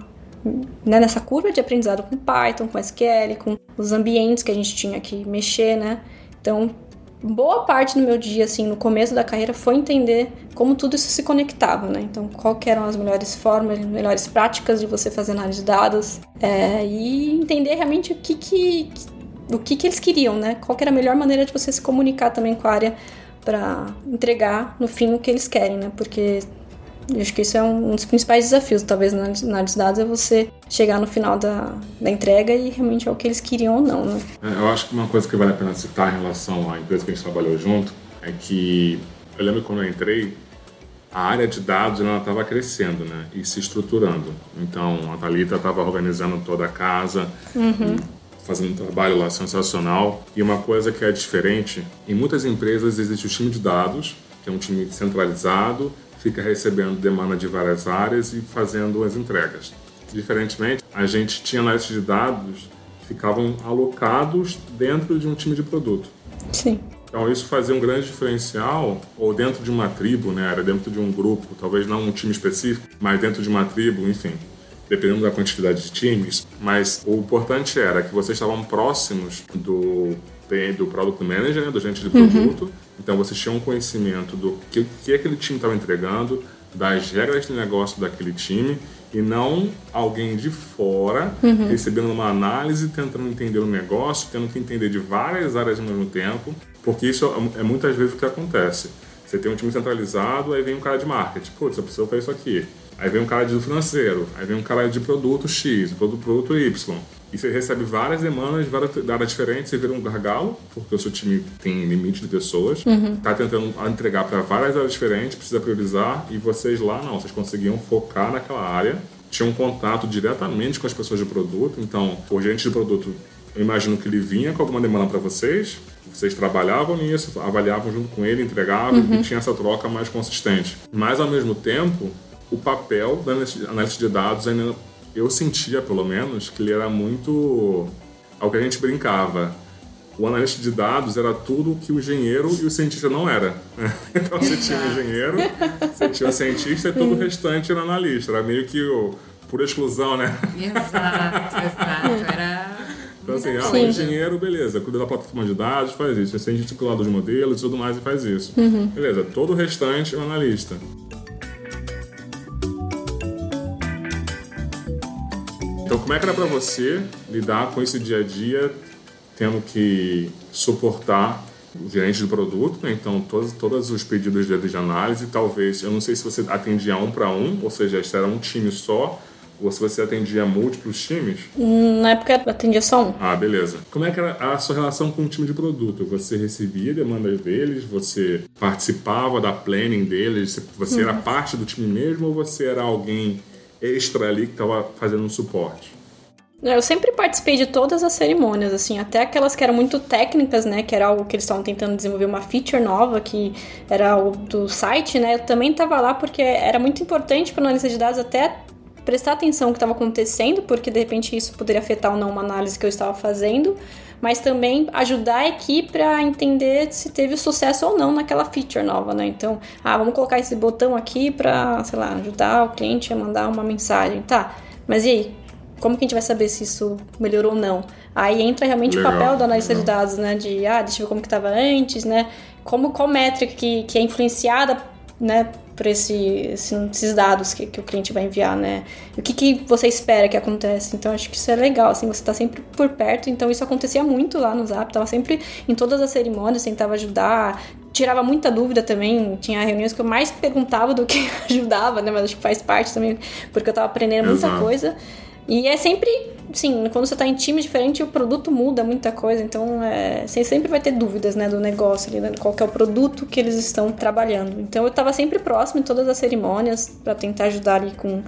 né, nessa curva de aprendizado com Python, com SQL, com os ambientes que a gente tinha que mexer, né? Então, boa parte do meu dia, assim, no começo da carreira, foi entender como tudo isso se conectava, né? Então, qual eram as melhores formas, melhores práticas de você fazer análise de dados é, e entender realmente o que que, o que que eles queriam, né? Qual era a melhor maneira de você se comunicar também com a área para entregar no fim o que eles querem, né? Porque eu acho que isso é um, dos principais desafios, talvez, na análise de dados, é você chegar no final da, da entrega e realmente é o que eles queriam ou não, né? É, eu acho que uma coisa que vale a pena citar em relação à empresa que a gente trabalhou junto é que eu lembro quando eu entrei, a área de dados ela estava crescendo, né? E se estruturando. Então, a Thalita estava organizando toda a casa, uhum. fazendo um trabalho lá sensacional. E uma coisa que é diferente, em muitas empresas existe o time de dados, que é um time centralizado, fica recebendo demanda de várias áreas e fazendo as entregas. diferentemente, a gente tinha analistas de dados que ficavam alocados dentro de um time de produto. Sim. Então isso fazia um grande diferencial, ou dentro de uma tribo, né? Era dentro de um grupo, talvez não um time específico, mas dentro de uma tribo, enfim, dependendo da quantidade de times. Mas o importante era que vocês estavam próximos do do product manager, né, do agente de produto. Uhum. Então vocês tinham um conhecimento do que, que aquele time estava entregando, das regras de negócio daquele time e não alguém de fora uhum. recebendo uma análise, tentando entender o negócio, tendo que entender de várias áreas ao mesmo tempo, porque isso é, é muitas vezes o que acontece. Você tem um time centralizado, aí vem um cara de marketing, putz, a pessoa fez isso aqui. Aí vem um cara de financeiro, aí vem um cara de produto X, produto, produto Y. E você recebe várias demandas de várias áreas diferentes, você vira um gargalo, porque o seu time tem limite de pessoas, uhum. tá tentando entregar para várias áreas diferentes, precisa priorizar, e vocês lá não, vocês conseguiam focar naquela área, tinham contato diretamente com as pessoas de produto, então o gerente de produto, eu imagino que ele vinha com alguma demanda para vocês, vocês trabalhavam nisso, avaliavam junto com ele, entregavam, uhum. e tinha essa troca mais consistente. Mas ao mesmo tempo, o papel da análise de dados ainda eu sentia, pelo menos, que ele era muito ao que a gente brincava. O analista de dados era tudo que o engenheiro e o cientista não era. Então você tinha o engenheiro, você tinha o cientista e todo o restante era analista. Era meio que o, por exclusão, né? Exato, exato. Era. Então, assim, ah, o engenheiro, beleza, cuida da plataforma de dados, faz isso. O cientista cuida dos modelos e tudo mais e faz isso. Uhum. Beleza, todo o restante é o analista. Então, como é que era para você lidar com esse dia a dia, tendo que suportar o gerente do produto, né? então todos, todos os pedidos de, de análise, talvez, eu não sei se você atendia um para um, ou seja, se era um time só, ou se você atendia múltiplos times? Na época eu atendia só um. Ah, beleza. Como é que era a sua relação com o time de produto? Você recebia demandas deles? Você participava da planning deles? Você uhum. era parte do time mesmo ou você era alguém extra ali que estava fazendo um suporte? Eu sempre participei de todas as cerimônias, assim, até aquelas que eram muito técnicas, né, que era algo que eles estavam tentando desenvolver uma feature nova, que era o do site, né, eu também estava lá porque era muito importante para a analista de dados até prestar atenção no que estava acontecendo, porque de repente isso poderia afetar ou não uma análise que eu estava fazendo, mas também ajudar a equipe a entender se teve sucesso ou não naquela feature nova, né? Então, ah, vamos colocar esse botão aqui para, sei lá, ajudar o cliente a mandar uma mensagem, tá? Mas e aí? como que a gente vai saber se isso melhorou ou não? Aí entra realmente legal, o papel do analista legal. de dados, né? De, ah, deixa eu ver como que estava antes, né? Como, qual métrica que, que é influenciada, né? Por esse, esses dados que, que o cliente vai enviar, né? O que, que você espera que aconteça? Então, acho que isso é legal, assim, você está sempre por perto. Então, isso acontecia muito lá no Zap, tava sempre em todas as cerimônias, tentava ajudar, tirava muita dúvida também. Tinha reuniões que eu mais perguntava do que ajudava, né? Mas acho que faz parte também, porque eu tava aprendendo muita Exato. coisa. E é sempre, sim, quando você está em time diferente, o produto muda muita coisa. Então, é, você sempre vai ter dúvidas, né, do negócio ali, né, qual é o produto que eles estão trabalhando. Então, eu estava sempre próximo em todas as cerimônias para tentar ajudar ali com,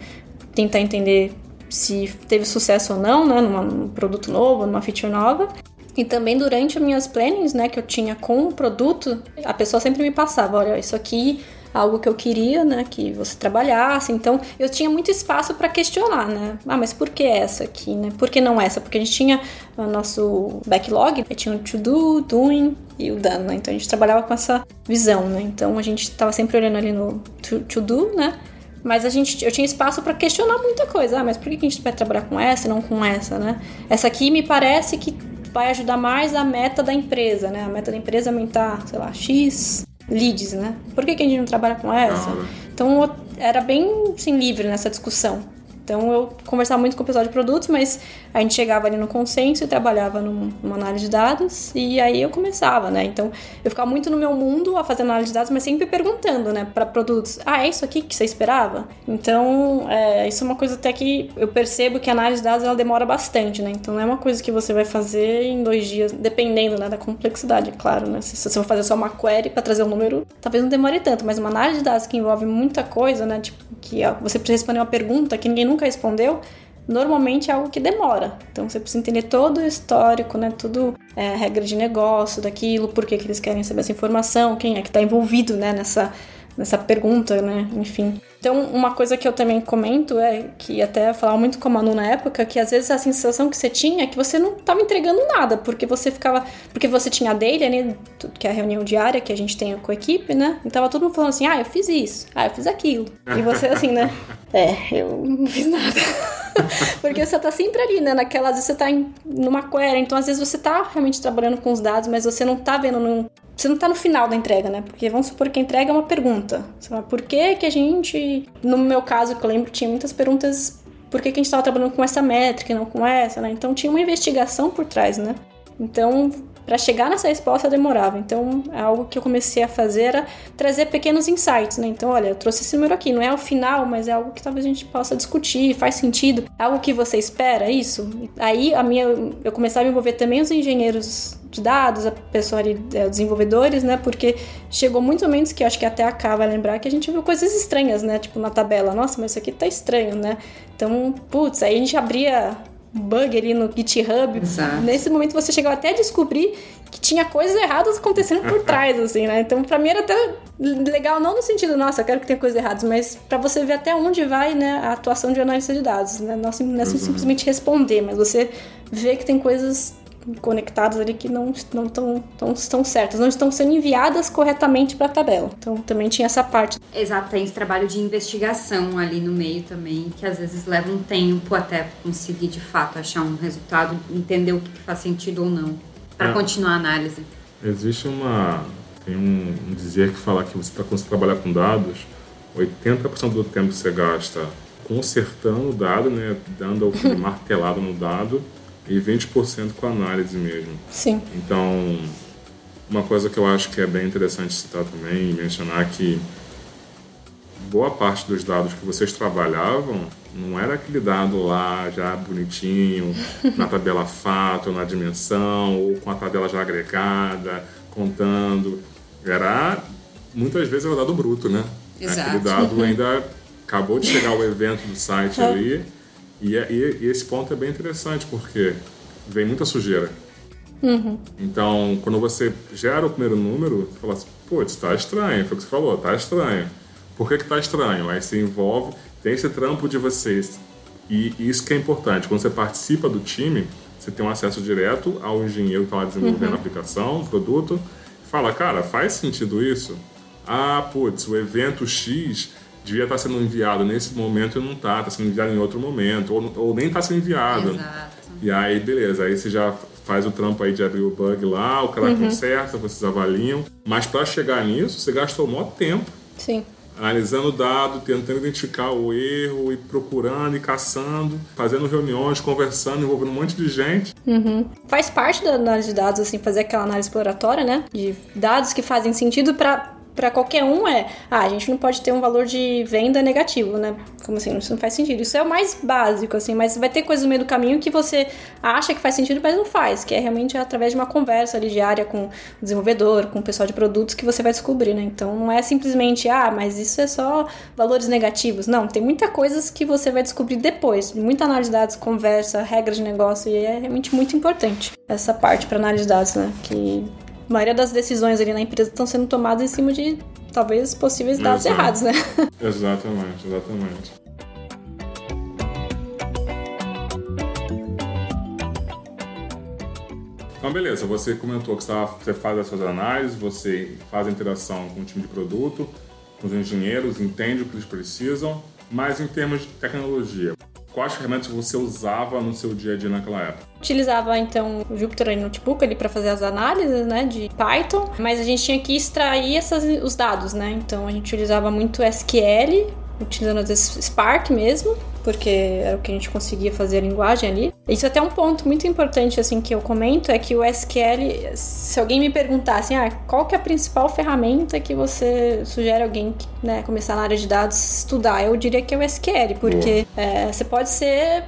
tentar entender se teve sucesso ou não, né, numa, num produto novo, numa feature nova. E também durante as minhas plannings, né, que eu tinha com o produto, a pessoa sempre me passava, olha, isso aqui algo que eu queria, né, que você trabalhasse. Então, eu tinha muito espaço para questionar, né? Ah, mas por que essa aqui, né? Por que não essa? Porque a gente tinha o nosso backlog, tinha o to do, doing e o done, né? Então a gente trabalhava com essa visão, né? Então a gente estava sempre olhando ali no to, to do, né? Mas a gente, eu tinha espaço para questionar muita coisa. Ah, mas por que a gente vai trabalhar com essa e não com essa, né? Essa aqui me parece que vai ajudar mais a meta da empresa, né? A meta da empresa é aumentar, sei lá, X leads, né? Por que, que a gente não trabalha com essa? Então era bem assim, livre nessa discussão. Então eu conversava muito com o pessoal de produtos, mas a gente chegava ali no consenso e trabalhava numa análise de dados e aí eu começava, né? Então eu ficava muito no meu mundo a fazer análise de dados, mas sempre perguntando, né, para produtos: ah, é isso aqui que você esperava? Então é, isso é uma coisa até que eu percebo que a análise de dados ela demora bastante, né? Então não é uma coisa que você vai fazer em dois dias, dependendo né, da complexidade, é claro, né? Se, se você for fazer só uma query para trazer um número, talvez não demore tanto, mas uma análise de dados que envolve muita coisa, né? Tipo, que você precisa responder uma pergunta que ninguém nunca nunca respondeu, normalmente é algo que demora. Então você precisa entender todo o histórico, né? Tudo é, regra de negócio daquilo, por que, que eles querem saber essa informação, quem é que está envolvido né, nessa, nessa pergunta, né? Enfim. Então, uma coisa que eu também comento é que até falava muito com a Manu na época, que às vezes a sensação que você tinha é que você não estava entregando nada, porque você ficava. Porque você tinha a daily, né? Que é a reunião diária que a gente tem com a equipe, né? E tava todo mundo falando assim: ah, eu fiz isso, ah, eu fiz aquilo. E você assim, né? É, eu não fiz nada. porque você tá sempre ali, né? Naquela, às vezes você tá em, numa query, então às vezes você tá realmente trabalhando com os dados, mas você não tá vendo num, você não tá no final da entrega, né? Porque vamos supor que a entrega é uma pergunta. Você fala, por que que a gente... No meu caso, que eu lembro, tinha muitas perguntas... Por que que a gente estava trabalhando com essa métrica e não com essa, né? Então tinha uma investigação por trás, né? Então, para chegar nessa resposta demorava. Então, é algo que eu comecei a fazer era trazer pequenos insights, né? Então, olha, eu trouxe esse número aqui, não é o final, mas é algo que talvez a gente possa discutir, faz sentido. É algo que você espera, isso? Aí, a minha, eu comecei a me envolver também os engenheiros de dados, a pessoa ali, é, desenvolvedores, né? Porque chegou muitos momentos que eu acho que até a K vai lembrar que a gente viu coisas estranhas, né? Tipo na tabela, nossa, mas isso aqui tá estranho, né? Então, putz, aí a gente abria bug ali no GitHub. Exato. Nesse momento você chegou até a descobrir que tinha coisas erradas acontecendo por trás, assim, né? Então, pra mim era até legal, não no sentido, nossa, eu quero que tenha coisas erradas, mas para você ver até onde vai, né, a atuação de analista de dados, né? Não, não é uhum. simplesmente responder, mas você vê que tem coisas conectadas ali que não, não, tão, não estão certas, não estão sendo enviadas corretamente para a tabela. Então também tinha essa parte. Exato, tem esse trabalho de investigação ali no meio também, que às vezes leva um tempo até conseguir de fato achar um resultado, entender o que faz sentido ou não, para é. continuar a análise. Existe uma. Tem um, um dizer que fala que você está quando você trabalhar com dados, 80% do tempo que você gasta consertando o dado, né, dando aquele martelado no dado, e 20% com análise mesmo. Sim. Então, uma coisa que eu acho que é bem interessante citar também e mencionar que boa parte dos dados que vocês trabalhavam não era aquele dado lá já bonitinho, na tabela fato, na dimensão, ou com a tabela já agregada, contando. Era, muitas vezes, era o dado bruto, né? Exato. Aquele dado ainda acabou de chegar o evento do site ali e, é, e, e, esse ponto é bem interessante porque vem muita sujeira. Uhum. Então, quando você gera o primeiro número, você fala assim, putz, tá estranho. Foi o que você falou, tá estranho. Por que que tá estranho? Aí você envolve, tem esse trampo de vocês. E isso que é importante. Quando você participa do time, você tem um acesso direto ao engenheiro que está lá desenvolvendo uhum. a aplicação, o produto. Fala, cara, faz sentido isso? Ah, putz, o evento X devia estar sendo enviado nesse momento e não está, está sendo enviado em outro momento, ou, ou nem está sendo enviado. Exato. E aí, beleza, aí você já faz o trampo aí de abrir o bug lá, o cara uhum. conserta, vocês avaliam. Mas para chegar nisso, você gastou o maior tempo. Sim. Analisando o dado, tentando identificar o erro, e procurando e caçando, fazendo reuniões, conversando, envolvendo um monte de gente. Uhum. Faz parte da análise de dados, assim, fazer aquela análise exploratória, né? De dados que fazem sentido para para qualquer um é, ah, a gente não pode ter um valor de venda negativo, né? Como assim, isso não faz sentido. Isso é o mais básico, assim, mas vai ter coisas no meio do caminho que você acha que faz sentido, mas não faz, que é realmente através de uma conversa ali diária com o desenvolvedor, com o pessoal de produtos que você vai descobrir, né? Então não é simplesmente, ah, mas isso é só valores negativos. Não, tem muita coisas que você vai descobrir depois. Muita análise de dados, conversa, regras de negócio, e é realmente muito importante essa parte para análise de dados, né? Que a maioria das decisões ali na empresa estão sendo tomadas em cima de talvez possíveis dados Exato. errados, né? Exatamente, exatamente. Então, beleza, você comentou que você faz as suas análises, você faz a interação com o time de produto, com os engenheiros, entende o que eles precisam, mas em termos de tecnologia, quais ferramentas você usava no seu dia a dia naquela época? Utilizava então o Jupyter Notebook ali para fazer as análises, né, de Python, mas a gente tinha que extrair essas, os dados, né? Então a gente utilizava muito SQL utilizando às vezes Spark mesmo, porque era o que a gente conseguia fazer a linguagem ali. Isso é até um ponto muito importante assim que eu comento é que o SQL, se alguém me perguntasse, ah, qual que é a principal ferramenta que você sugere alguém que, né, começar na área de dados estudar, eu diria que é o SQL, porque é, você pode ser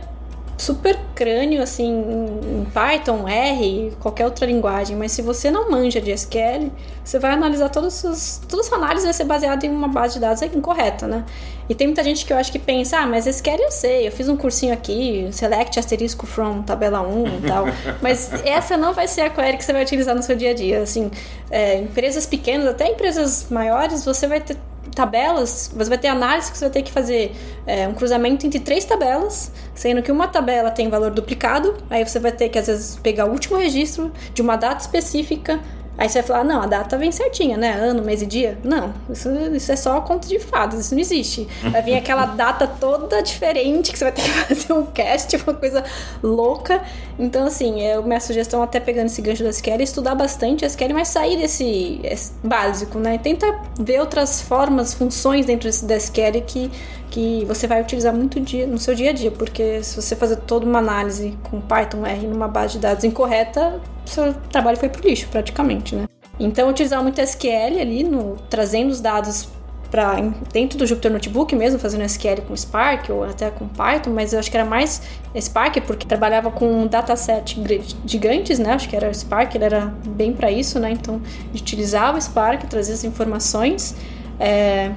super crânio, assim, em Python, R, qualquer outra linguagem, mas se você não manja de SQL, você vai analisar todas as toda essa análise vai ser baseada em uma base de dados incorreta, né? E tem muita gente que eu acho que pensa, ah, mas SQL eu sei, eu fiz um cursinho aqui, select asterisco from tabela 1 e tal, mas essa não vai ser a query que você vai utilizar no seu dia a dia, assim, é, empresas pequenas, até empresas maiores, você vai ter tabelas, você vai ter análise que você vai ter que fazer é, um cruzamento entre três tabelas, sendo que uma tabela tem valor duplicado, aí você vai ter que às vezes pegar o último registro de uma data específica Aí você vai falar, não, a data vem certinha, né? Ano, mês e dia. Não, isso, isso é só conto de fadas, isso não existe. Vai vir aquela data toda diferente que você vai ter que fazer um cast, uma coisa louca. Então, assim, é minha sugestão, até pegando esse gancho da SQL, é estudar bastante a SQL, mas sair desse básico, né? Tenta ver outras formas, funções dentro desse, da SQL que que você vai utilizar muito dia, no seu dia a dia, porque se você fazer toda uma análise com Python R numa base de dados incorreta, seu trabalho foi pro lixo praticamente, né? Então utilizar muito SQL ali, no, trazendo os dados para dentro do Jupyter Notebook mesmo, fazendo SQL com Spark ou até com Python, mas eu acho que era mais Spark porque trabalhava com dataset gigantes, né? Acho que era Spark, ele era bem para isso, né? Então utilizava Spark, trazia as informações. É,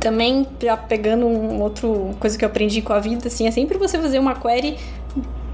também, já pegando um outro coisa que eu aprendi com a vida, assim, é sempre você fazer uma query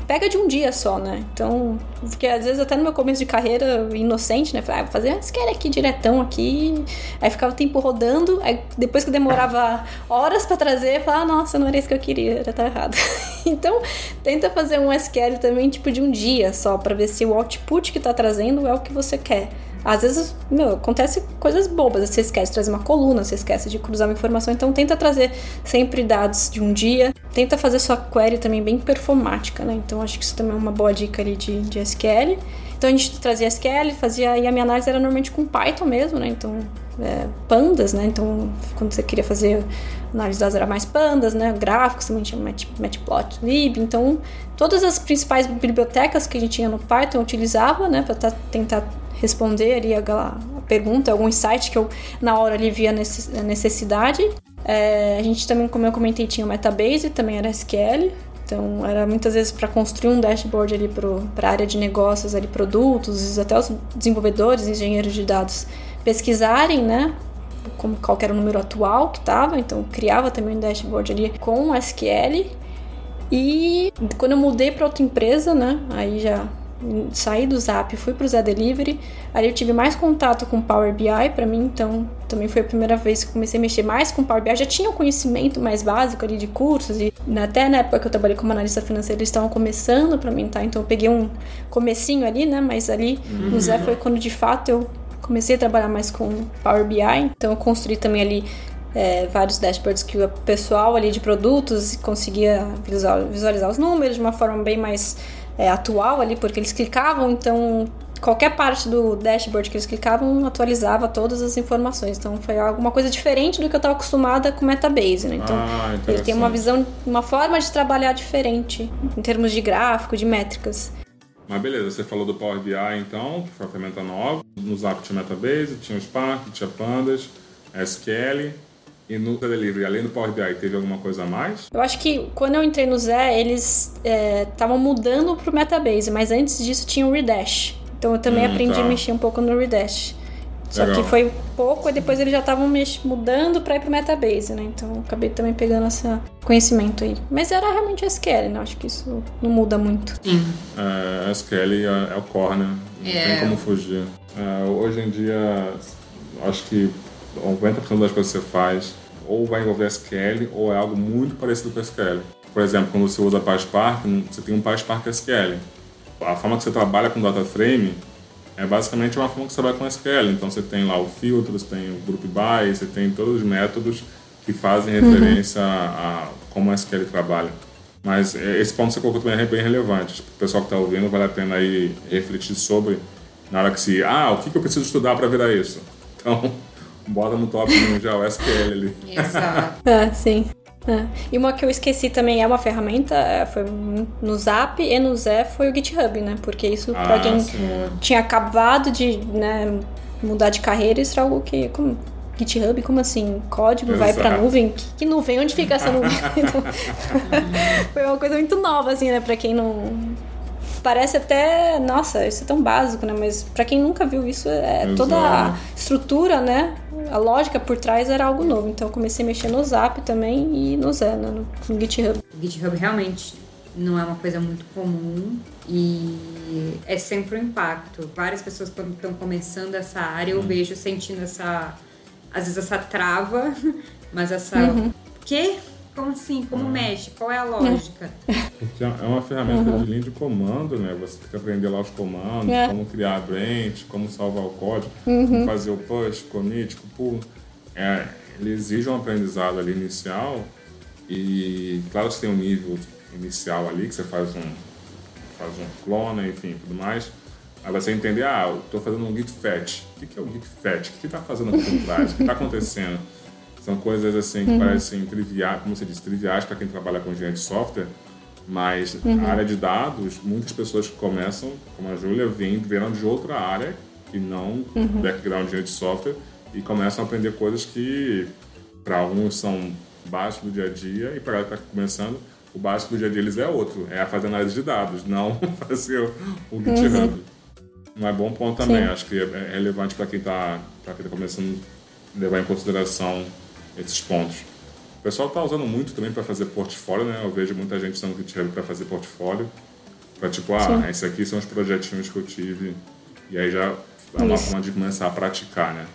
pega de um dia só, né? Então, porque às vezes até no meu começo de carreira inocente, né? Falei, ah, vou fazer uma query aqui diretão aqui. Aí ficava o tempo rodando, aí depois que demorava horas para trazer, falava, ah, nossa, não era isso que eu queria, já tá errado. então, tenta fazer um SQL também tipo de um dia só para ver se o output que tá trazendo é o que você quer. Às vezes, meu, acontece coisas bobas. Você esquece de trazer uma coluna, você esquece de cruzar uma informação. Então, tenta trazer sempre dados de um dia. Tenta fazer sua query também bem performática, né? Então, acho que isso também é uma boa dica ali de, de SQL. Então, a gente trazia SQL, fazia... E a minha análise era normalmente com Python mesmo, né? Então, é, pandas, né? Então, quando você queria fazer análise dados era mais pandas, né? Gráficos também tinha Matplotlib. Então, todas as principais bibliotecas que a gente tinha no Python utilizava, né? Para tentar responder ali a, a pergunta, algum insight que eu na hora ali via a necessidade. É, a gente também, como eu comentei, tinha o Metabase, também era SQL. Então, era muitas vezes para construir um dashboard ali para a área de negócios, ali, produtos, até os desenvolvedores, engenheiros de dados pesquisarem, né? Como, qual era o número atual que estava. Então, criava também um dashboard ali com SQL. E quando eu mudei para outra empresa, né? Aí já saí do Zap, fui pro Zé Delivery. Ali eu tive mais contato com Power BI para mim, então também foi a primeira vez que comecei a mexer mais com Power BI. Já tinha um conhecimento mais básico ali de cursos e até na época que eu trabalhei como analista financeira eles estavam começando para mim, tá? Então eu peguei um comecinho ali, né? Mas ali uhum. no Zé foi quando de fato eu comecei a trabalhar mais com Power BI. Então eu construí também ali é, vários dashboards que o pessoal ali de produtos conseguia visualizar, os números de uma forma bem mais é, atual ali, porque eles clicavam, então qualquer parte do dashboard que eles clicavam atualizava todas as informações. Então foi alguma coisa diferente do que eu estava acostumada com Metabase, né? Então ah, ele tem uma visão, uma forma de trabalhar diferente em termos de gráfico, de métricas. Mas beleza, você falou do Power BI então, que foi a ferramenta nova. No Zap tinha Metabase, tinha o Spark, tinha Pandas, SQL. E no Delivery, além do Power BI, teve alguma coisa a mais? Eu acho que quando eu entrei no Zé, eles estavam é, mudando pro Metabase, mas antes disso tinha o Redash. Então eu também hum, aprendi tá. a mexer um pouco no Redash. Só Legal. que foi pouco e depois eles já estavam mudando para ir pro Metabase, né? Então eu acabei também pegando esse conhecimento aí. Mas era realmente SQL, né? Acho que isso não muda muito. Sim. É, SQL é, é o core, né? Não é. tem como fugir. É, hoje em dia, acho que 90% das coisas que você faz ou vai envolver SQL ou é algo muito parecido com SQL. Por exemplo, quando você usa PySpark, você tem um PySpark SQL. A forma que você trabalha com data frame é basicamente uma forma que você trabalha com SQL. Então você tem lá o filtro, você tem o group by, você tem todos os métodos que fazem uhum. referência uhum. a, a como o SQL trabalha. Mas é, esse ponto que você colocou também é bem relevante. Tipo, o pessoal que está ouvindo vale a pena aí refletir sobre na hora que se, ah, o que, que eu preciso estudar para virar isso? Então, bota no top já o SQL ali. Exato. é, sim. É. E uma que eu esqueci também é uma ferramenta, é, foi no Zap e no Zé foi o GitHub, né? Porque isso, ah, pra quem sim. tinha acabado de né, mudar de carreira, isso era algo que. Como, GitHub, como assim? Código Exato. vai pra nuvem? Que, que, nuvem? Onde fica essa nuvem? Então, foi uma coisa muito nova, assim, né? Pra quem não, parece até, nossa, isso é tão básico, né? Mas para quem nunca viu isso, é Exato. toda a estrutura, né? A lógica por trás era algo novo. Então eu comecei a mexer no Zap também e no Zen, né? no, no GitHub. O GitHub realmente não é uma coisa muito comum e é sempre um impacto. Várias pessoas quando estão começando essa área, eu hum. vejo sentindo essa às vezes essa trava, mas essa. Uhum. Quê? Como assim? Como mexe? Qual é a lógica? Porque é uma ferramenta uhum. de linha de comando, né? Você tem que aprender lá os comandos, é. como criar a branch, como salvar o código, uhum. como fazer o push, commit, pull. É, ele exige um aprendizado ali inicial e claro que tem um nível inicial ali que você faz um faz um clone, enfim, tudo mais. Aí você entender, ah, eu estou fazendo um git fetch. O que é o git fetch? O que está fazendo aqui por trás? O que está acontecendo? São coisas assim que uhum. parecem triviais, como você disse, triviais para quem trabalha com engenharia de software, mas uhum. a área de dados, muitas pessoas que começam, como a Júlia, vieram de outra área, que não uhum. background de software, e começam a aprender coisas que para alguns são básicos do dia a dia e para ela que está começando, o básico do dia a dia deles é outro, é fazer análise de dados, não fazer o GitHub. Uhum. Um é bom ponto também, Sim. acho que é relevante para quem está tá começando levar em consideração esses pontos. O pessoal está usando muito também para fazer portfólio, né? Eu vejo muita gente usando o GitHub para fazer portfólio. Para tipo, ah, Sim. esses aqui são os projetinhos que eu tive. E aí já é uma Isso. forma de começar a praticar, né?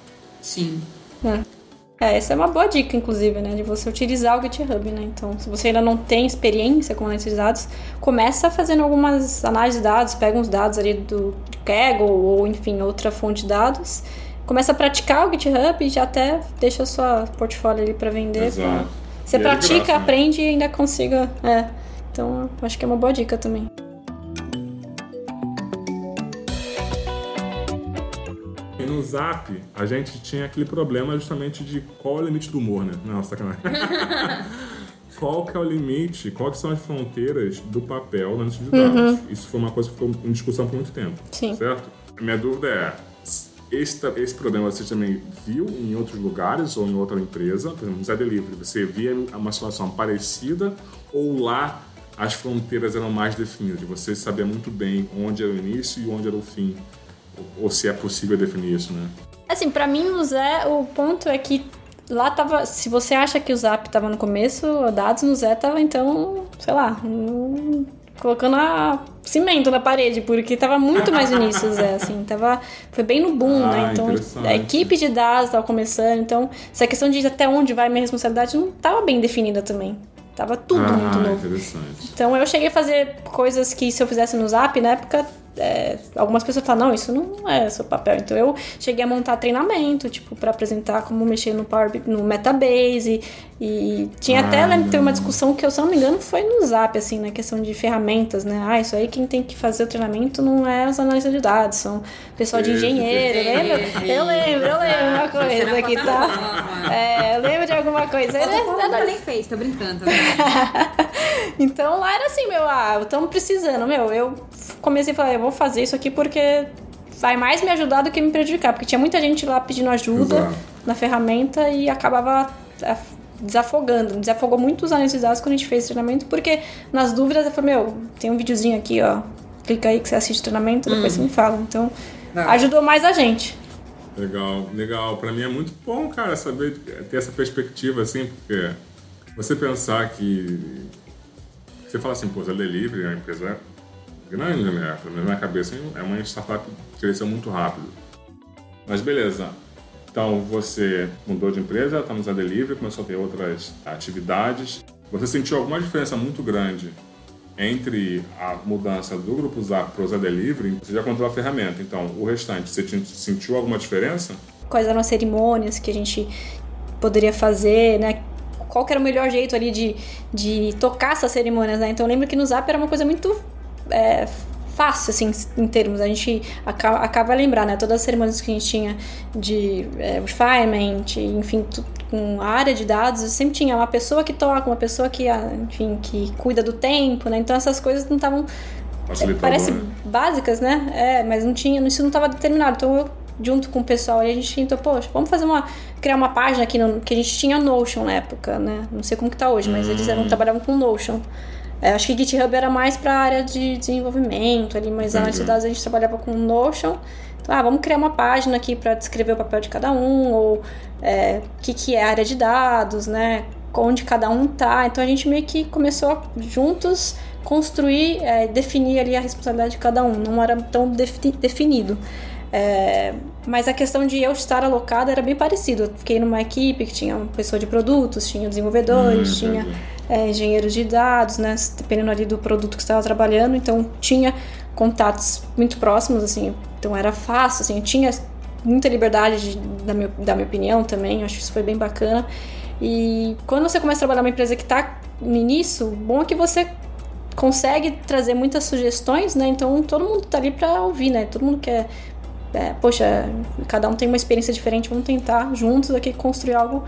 Sim. É. É, essa é uma boa dica, inclusive, né? De você utilizar o GitHub, né? Então, se você ainda não tem experiência com análise de dados, começa fazendo algumas análises de dados, pega uns dados ali do Kaggle ou, enfim, outra fonte de dados começa a praticar o GitHub e já até deixa o seu portfólio ali para vender. Exato. Você e é pratica, é graça, né? aprende e ainda consiga. É. Então, acho que é uma boa dica também. No Zap, a gente tinha aquele problema justamente de qual é o limite do humor, né? Não, sacanagem. qual que é o limite, quais são as fronteiras do papel na lista de dados. Uhum. Isso foi uma coisa que ficou em discussão por muito tempo, Sim. certo? Minha dúvida é, esse, esse problema você também viu em outros lugares ou em outra empresa? Por exemplo, no Zé Delivery, você via uma situação parecida ou lá as fronteiras eram mais definidas? Você sabia muito bem onde era o início e onde era o fim? Ou, ou se é possível definir isso, né? Assim, para mim, o Zé, o ponto é que lá tava. Se você acha que o Zap tava no começo, dados no Zé tava então, sei lá, colocando a cimento na parede, porque tava muito mais início, Zé, assim, tava, foi bem no boom, né? ah, né? Então, a equipe de dados tava começando, então, essa questão de até onde vai minha responsabilidade não tava bem definida também. Tava tudo ah, muito novo. Então eu cheguei a fazer coisas que se eu fizesse no Zap, na época, é, algumas pessoas falam, não, isso não é seu papel. Então eu cheguei a montar treinamento, tipo, para apresentar como mexer no Power no Metabase. E, tinha ah, até, lembro, ter uma discussão que, eu, se não me engano, foi no Zap, assim, na questão de ferramentas, né? Ah, isso aí quem tem que fazer o treinamento não é os analistas de dados, são pessoal de engenheiro, lembra? Eu lembro, eu lembro uma coisa aqui, tá? É, eu lembro de alguma coisa. Eu nem fez, tô brincando. então lá era assim, meu, ah, estamos precisando, meu, eu comecei a falar, eu vou fazer isso aqui porque vai mais me ajudar do que me prejudicar, porque tinha muita gente lá pedindo ajuda Exato. na ferramenta e acabava é, desafogando. Desafogou muito os dados quando a gente fez treinamento, porque nas dúvidas eu falei, meu, tem um videozinho aqui, ó, clica aí que você assiste o treinamento, depois você me fala. Então, Não. ajudou mais a gente. Legal, legal. Para mim é muito bom, cara, saber ter essa perspectiva assim, porque você pensar que você fala assim, pô, é delivery, a empresa grande, né? Na minha cabeça é uma startup que cresceu muito rápido. Mas beleza. Então você mudou de empresa, está no Zé Delivery, começou a ter outras atividades. Você sentiu alguma diferença muito grande entre a mudança do grupo Zap para o Zé Delivery? Você já contou a ferramenta, então o restante, você sentiu alguma diferença? Quais eram as cerimônias que a gente poderia fazer, né? Qual era o melhor jeito ali de, de tocar essas cerimônias, né? Então eu lembro que no Zap era uma coisa muito é, fácil, assim, em termos. A gente acaba, acaba lembrar, né? Todas as cerimônias que a gente tinha de é, refinement, enfim, com a área de dados, sempre tinha uma pessoa que toca, uma pessoa que, enfim, que cuida do tempo, né? Então essas coisas não estavam. Parece né? básicas, né? É, mas não tinha, isso não estava determinado. Então eu junto com o pessoal a gente tentou, poxa, vamos fazer uma. criar uma página aqui no, que a gente tinha Notion na época, né? Não sei como que tá hoje, mas hum. eles eram, trabalhavam com Notion. É, acho que GitHub era mais para a área de desenvolvimento ali, mas na dados a gente trabalhava com Notion. Então, ah, vamos criar uma página aqui para descrever o papel de cada um, ou o é, que, que é a área de dados, né? Onde cada um tá. Então a gente meio que começou a, juntos construir, é, definir ali a responsabilidade de cada um. Não era tão definido. É, Mas a questão de eu estar alocada era bem parecido. Eu fiquei numa equipe que tinha uma pessoa de produtos, tinha desenvolvedores, hum, tinha é, engenheiros de dados, né? Dependendo ali do produto que estava trabalhando. Então tinha contatos muito próximos, assim. Então era fácil, assim. Eu tinha muita liberdade de, da, minha, da minha opinião também. Acho que isso foi bem bacana. E quando você começa a trabalhar numa empresa que está no início, bom é que você consegue trazer muitas sugestões, né? Então todo mundo tá ali para ouvir, né? Todo mundo quer é, poxa, cada um tem uma experiência diferente, vamos tentar juntos aqui construir algo.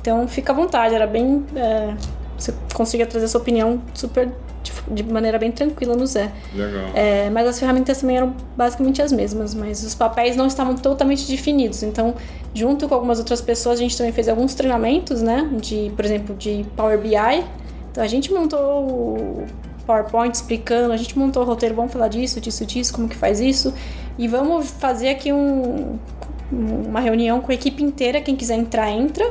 Então fica à vontade, era bem. É, você conseguia trazer sua opinião super de maneira bem tranquila no Zé. Legal. É, mas as ferramentas também eram basicamente as mesmas, mas os papéis não estavam totalmente definidos. Então, junto com algumas outras pessoas, a gente também fez alguns treinamentos, né? De, por exemplo, de Power BI. Então a gente montou o PowerPoint explicando, a gente montou o roteiro, vamos falar disso, disso, disso, como que faz isso. E vamos fazer aqui um, uma reunião com a equipe inteira. Quem quiser entrar, entra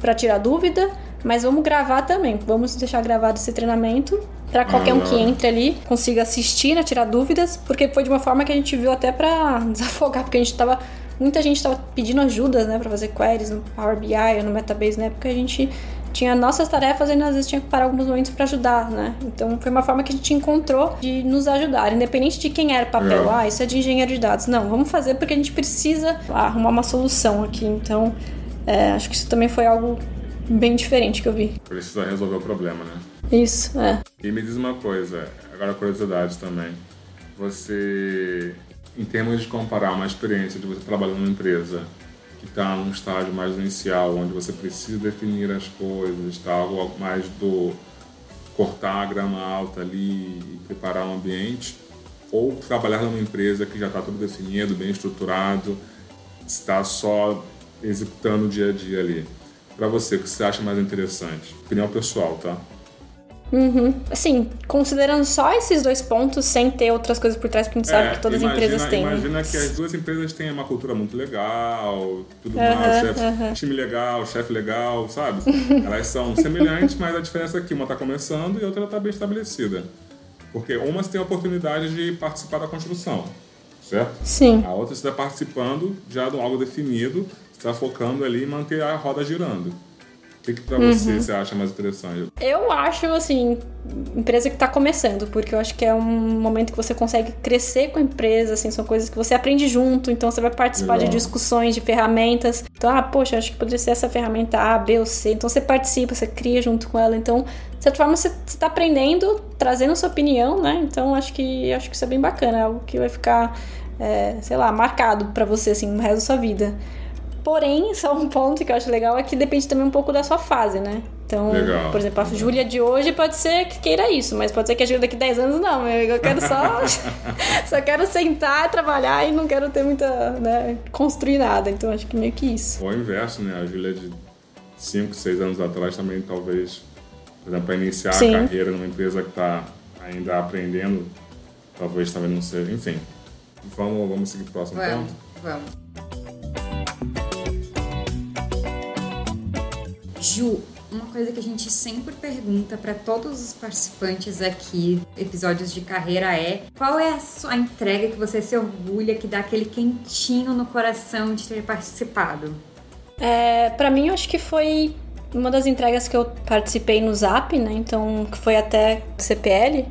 para tirar dúvida. Mas vamos gravar também. Vamos deixar gravado esse treinamento para qualquer um que entre ali consiga assistir, né, tirar dúvidas, porque foi de uma forma que a gente viu até para desafogar, porque a gente tava muita gente estava pedindo ajuda, né, para fazer queries no Power BI ou no Metabase, né, porque a gente tinha nossas tarefas e às vezes tinha que parar alguns momentos para ajudar, né? Então foi uma forma que a gente encontrou de nos ajudar, independente de quem era o papel. É. Ah, isso é de engenheiro de dados. Não, vamos fazer porque a gente precisa arrumar uma solução aqui. Então é, acho que isso também foi algo bem diferente que eu vi. Precisa resolver o problema, né? Isso, é. E me diz uma coisa, agora curiosidade também. Você, em termos de comparar uma experiência de você trabalhando numa empresa que está num estágio mais inicial, onde você precisa definir as coisas, está algo mais do cortar a grama alta ali e preparar o um ambiente, ou trabalhar numa empresa que já está tudo definido, bem estruturado, está só executando o dia a dia ali. Para você, o que você acha mais interessante? Opinião pessoal, tá? Uhum. Assim, considerando só esses dois pontos, sem ter outras coisas por trás, porque a gente é, sabe que todas imagina, as empresas têm. Imagina que as duas empresas têm uma cultura muito legal, tudo uhum, mais, chefe, uhum. time legal, chefe legal, sabe? Elas são semelhantes, mas a diferença é que uma está começando e outra está bem estabelecida. Porque uma tem a oportunidade de participar da construção, certo? Sim. A outra está participando já de algo definido, está focando ali em manter a roda girando. O que, que pra você uhum. você acha mais interessante? Eu acho, assim, empresa que tá começando, porque eu acho que é um momento que você consegue crescer com a empresa, assim, são coisas que você aprende junto, então você vai participar Legal. de discussões, de ferramentas. Então, ah, poxa, acho que poderia ser essa ferramenta A, B ou C. Então você participa, você cria junto com ela. Então, de certa forma, você está aprendendo, trazendo sua opinião, né? Então, acho que acho que isso é bem bacana, é algo que vai ficar, é, sei lá, marcado para você, assim, no resto da sua vida. Porém, só um ponto que eu acho legal é que depende também um pouco da sua fase, né? Então, legal. por exemplo, a Júlia de hoje pode ser que queira isso, mas pode ser que a Júlia daqui 10 anos não. Eu quero só. só quero sentar, trabalhar e não quero ter muita. Né, construir nada. Então, acho que meio que isso. Ou o inverso, né? A Júlia de 5, 6 anos atrás também, talvez, por exemplo, para iniciar Sim. a carreira numa empresa que está ainda aprendendo, talvez também não seja. Enfim. Vamos, vamos seguir para o próximo vamos, ponto? Vamos. Ju, uma coisa que a gente sempre pergunta para todos os participantes aqui, episódios de carreira, é qual é a sua entrega que você se orgulha, que dá aquele quentinho no coração de ter participado? É, para mim, eu acho que foi uma das entregas que eu participei no Zap, né? Então, que foi até CPL.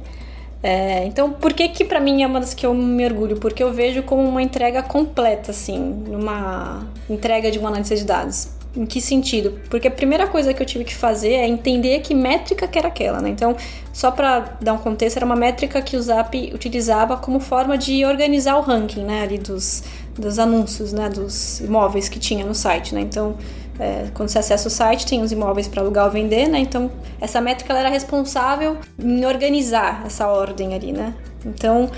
É, então, por que que para mim é uma das que eu me orgulho? Porque eu vejo como uma entrega completa, assim, uma entrega de uma análise de dados. Em que sentido? Porque a primeira coisa que eu tive que fazer é entender que métrica que era aquela, né? Então, só para dar um contexto, era uma métrica que o Zap utilizava como forma de organizar o ranking, né? Ali dos, dos anúncios, né? Dos imóveis que tinha no site, né? Então, é, quando você acessa o site, tem os imóveis para alugar ou vender, né? Então, essa métrica era responsável em organizar essa ordem ali, né? Então,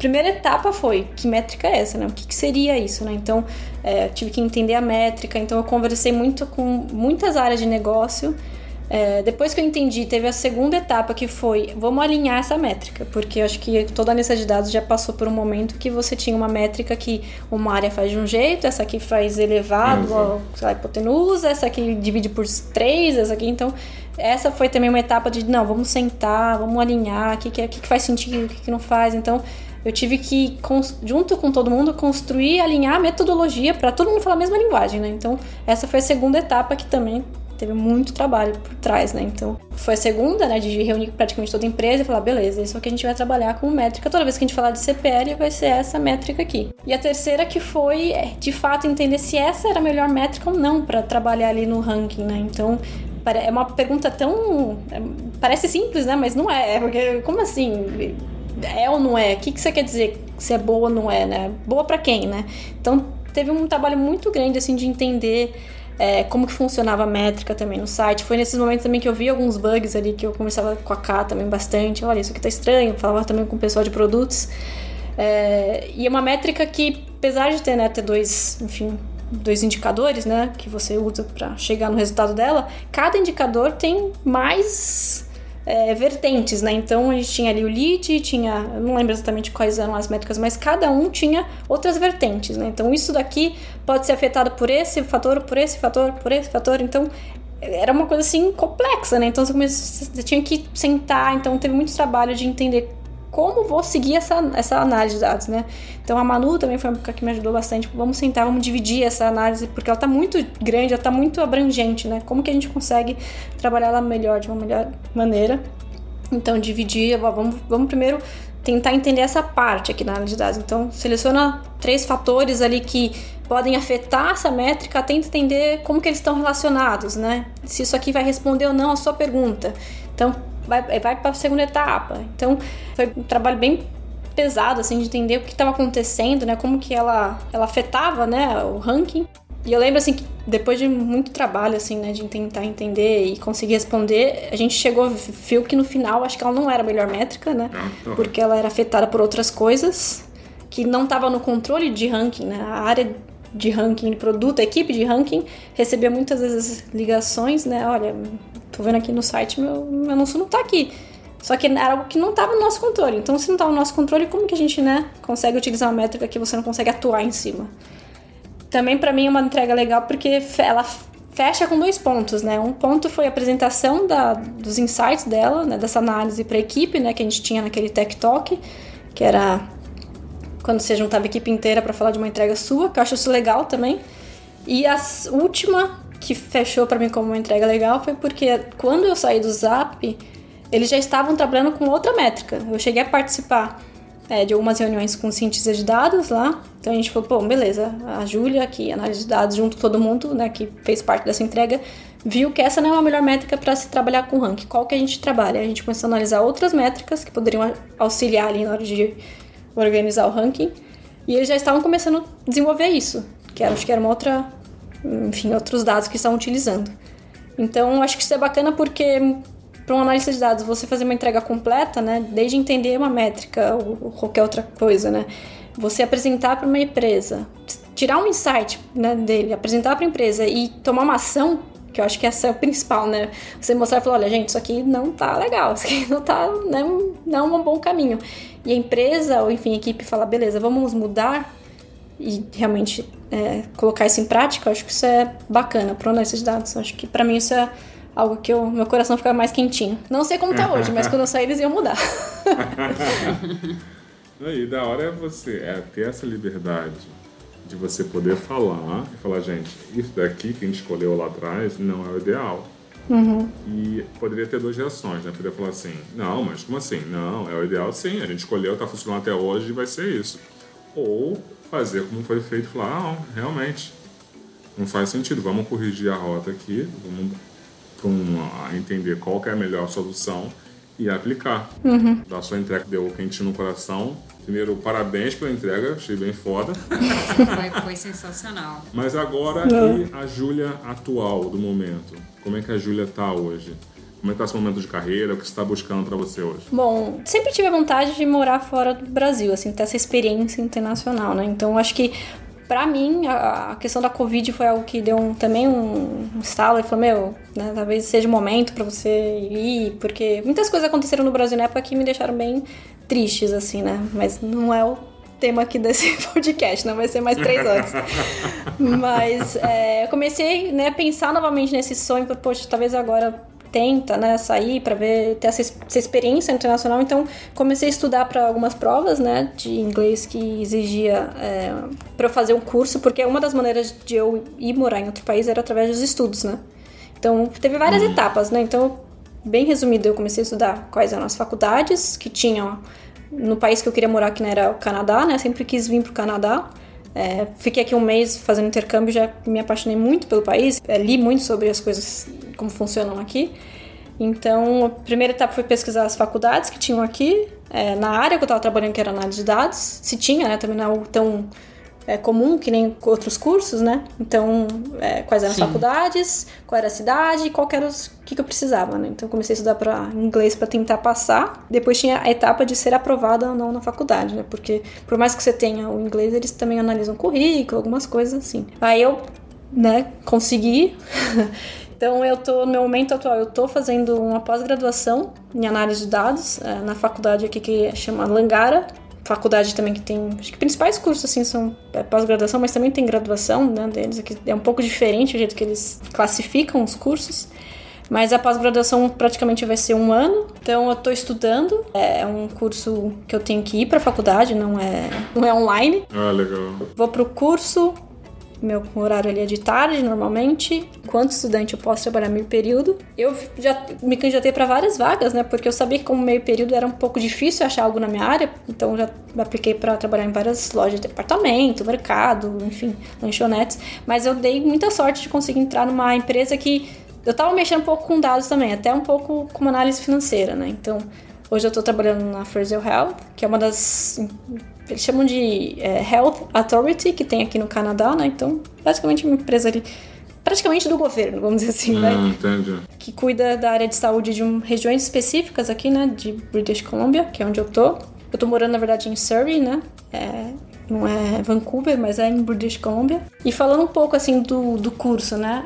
primeira etapa foi que métrica é essa, né? O que, que seria isso, né? Então, é, tive que entender a métrica. Então, eu conversei muito com muitas áreas de negócio. É, depois que eu entendi, teve a segunda etapa que foi vamos alinhar essa métrica, porque eu acho que toda a lista de dados já passou por um momento que você tinha uma métrica que uma área faz de um jeito, essa aqui faz elevado, uhum. sei lá, hipotenusa, essa aqui divide por três, essa aqui. Então, essa foi também uma etapa de não, vamos sentar, vamos alinhar, o que, que, que, faz sentido, o que, que não faz. Então, eu tive que, junto com todo mundo, construir, alinhar a metodologia para todo mundo falar a mesma linguagem, né? Então, essa foi a segunda etapa que também teve muito trabalho por trás, né? Então, foi a segunda, né, de reunir praticamente toda a empresa e falar, beleza, isso é o que a gente vai trabalhar com métrica. Toda vez que a gente falar de CPL, vai ser essa métrica aqui. E a terceira que foi, é, de fato, entender se essa era a melhor métrica ou não para trabalhar ali no ranking, né? Então, é uma pergunta tão. É, parece simples, né? Mas não é. Porque, como assim? É ou não é? O que, que você quer dizer se é boa ou não é, né? Boa para quem, né? Então, teve um trabalho muito grande, assim, de entender é, como que funcionava a métrica também no site. Foi nesses momentos também que eu vi alguns bugs ali, que eu conversava com a K também bastante. Olha, isso aqui tá estranho. Falava também com o pessoal de produtos. É, e é uma métrica que, apesar de ter, né, ter dois, enfim, dois indicadores, né, que você usa para chegar no resultado dela, cada indicador tem mais é, vertentes, né? Então a gente tinha ali o lead, tinha, não lembro exatamente quais eram as métricas, mas cada um tinha outras vertentes, né? Então isso daqui pode ser afetado por esse fator, por esse fator, por esse fator. Então era uma coisa assim complexa, né? Então você tinha que sentar, então teve muito trabalho de entender como vou seguir essa, essa análise de dados, né? Então a Manu também foi uma que me ajudou bastante. Vamos sentar, vamos dividir essa análise, porque ela está muito grande, ela está muito abrangente, né? Como que a gente consegue trabalhar ela melhor, de uma melhor maneira. Então, dividir, vamos, vamos primeiro tentar entender essa parte aqui na análise de dados. Então, seleciona três fatores ali que podem afetar essa métrica, tenta entender como que eles estão relacionados, né? Se isso aqui vai responder ou não a sua pergunta. Então, vai, vai para a segunda etapa. Então, foi um trabalho bem pesado, assim, de entender o que estava acontecendo, né? Como que ela, ela afetava, né, o ranking. E eu lembro, assim, que depois de muito trabalho, assim, né, de tentar entender e conseguir responder, a gente chegou, viu que no final, acho que ela não era a melhor métrica, né? Ah. Porque ela era afetada por outras coisas que não estava no controle de ranking, né? A área de ranking de produto, a equipe de ranking recebia muitas vezes ligações, né? Olha, tô vendo aqui no site, meu, meu anúncio não tá aqui. Só que era algo que não estava no nosso controle. Então, se não estava no nosso controle, como que a gente, né, consegue utilizar uma métrica que você não consegue atuar em cima? Também para mim é uma entrega legal porque ela fecha com dois pontos, né? Um ponto foi a apresentação da, dos insights dela, né, dessa análise para a equipe, né, que a gente tinha naquele Tech Talk, que era quando você juntava a equipe inteira para falar de uma entrega sua, que eu acho isso legal também. E a última que fechou para mim como uma entrega legal foi porque quando eu saí do Zap, eles já estavam trabalhando com outra métrica. Eu cheguei a participar é, de algumas reuniões com cientistas de dados lá. Então a gente falou, pô, beleza, a Júlia, que analisa de dados junto com todo mundo, né, que fez parte dessa entrega, viu que essa não é a melhor métrica para se trabalhar com ranking. Qual que a gente trabalha? A gente começou a analisar outras métricas que poderiam auxiliar ali na hora de organizar o ranking. E eles já estavam começando a desenvolver isso, que era, acho que era uma outra enfim, outros dados que estão utilizando. Então, acho que isso é bacana porque para um analista de dados você fazer uma entrega completa, né, desde entender uma métrica ou qualquer outra coisa, né, você apresentar para uma empresa, tirar um insight né, dele, apresentar para a empresa e tomar uma ação, que eu acho que essa é o principal, né? Você mostrar e falar, olha, gente, isso aqui não tá legal, isso aqui não tá, não, não é um bom caminho. E a empresa, ou enfim, a equipe fala, beleza, vamos mudar e realmente é, colocar isso em prática, eu acho que isso é bacana para de dados. Eu acho que para mim isso é algo que eu, meu coração fica mais quentinho. Não sei como tá hoje, mas quando eu sair eles iam mudar. e da hora é você é ter essa liberdade de você poder falar e falar, gente, isso daqui que a gente escolheu lá atrás não é o ideal. Uhum. E poderia ter duas reações, né? Poderia falar assim, não, mas como assim? Não, é o ideal sim, a gente escolheu, tá funcionando até hoje e vai ser isso. Ou fazer como foi feito e falar, ah, não, realmente, não faz sentido, vamos corrigir a rota aqui, vamos para entender qual é a melhor solução e aplicar. Uhum. Da sua entrega deu quentinho no coração. Primeiro, parabéns pela entrega, achei bem foda. Foi, foi sensacional. Mas agora aqui a Júlia atual do momento. Como é que a Júlia tá hoje? Como é que tá esse momento de carreira? O que você está buscando para você hoje? Bom, sempre tive a vontade de morar fora do Brasil, assim, ter essa experiência internacional, né? Então, acho que para mim, a, questão da Covid foi algo que deu um, também um, um estalo e falou, meu, né, talvez seja o momento para você ir, porque muitas coisas aconteceram no Brasil na época que me deixaram bem tristes, assim, né? Mas não é o tema aqui desse podcast, não vai ser mais três horas. Mas é, eu comecei né, a pensar novamente nesse sonho, poxa, talvez agora tenta, né, sair para ver ter essa, essa, experiência internacional. Então comecei a estudar para algumas provas, né, de inglês que exigia é, para eu fazer um curso, porque uma das maneiras de eu ir morar em outro país era através dos estudos, né. Então teve várias uhum. etapas, né. Então bem resumido eu comecei a estudar quais eram as faculdades que tinham no país que eu queria morar, que não era o Canadá, né. Sempre quis vir para o Canadá. É, fiquei aqui um mês fazendo intercâmbio, já me apaixonei muito pelo país, é, li muito sobre as coisas, como funcionam aqui. Então, a primeira etapa foi pesquisar as faculdades que tinham aqui, é, na área que eu estava trabalhando, que era análise de dados, se tinha, né, também não é tão é, comum, que nem outros cursos, né? Então, é, quais eram Sim. as faculdades, qual era a cidade e qual era o que, que eu precisava, né? Então, comecei a estudar para inglês para tentar passar. Depois tinha a etapa de ser aprovada ou não na faculdade, né? Porque, por mais que você tenha o inglês, eles também analisam currículo, algumas coisas assim. Aí eu, né, consegui. Então, eu tô, no meu momento atual, eu tô fazendo uma pós-graduação em análise de dados é, na faculdade aqui que chama Langara, faculdade também que tem. Acho que principais cursos assim são é, pós-graduação, mas também tem graduação né, deles. Aqui é um pouco diferente o jeito que eles classificam os cursos. Mas a pós-graduação praticamente vai ser um ano, então eu estou estudando. É um curso que eu tenho que ir para a faculdade, não é, não é online. Ah, legal. Vou para o curso, meu horário ali é de tarde, normalmente. Enquanto estudante, eu posso trabalhar meio período. Eu já me candidatei para várias vagas, né? Porque eu sabia que, como meio período, era um pouco difícil achar algo na minha área. Então, já apliquei para trabalhar em várias lojas de departamento, mercado, enfim, lanchonetes. Mas eu dei muita sorte de conseguir entrar numa empresa que eu tava mexendo um pouco com dados também, até um pouco com análise financeira, né? Então, hoje eu tô trabalhando na Fraser Health, que é uma das eles chamam de é, Health Authority, que tem aqui no Canadá, né? Então, basicamente uma empresa ali, praticamente do governo, vamos dizer assim, né? hum, né? Entendi. Que cuida da área de saúde de um, regiões específicas aqui, né? De British Columbia, que é onde eu tô. Eu tô morando, na verdade, em Surrey, né? É, não é Vancouver, mas é em British Columbia. E falando um pouco, assim, do, do curso, né?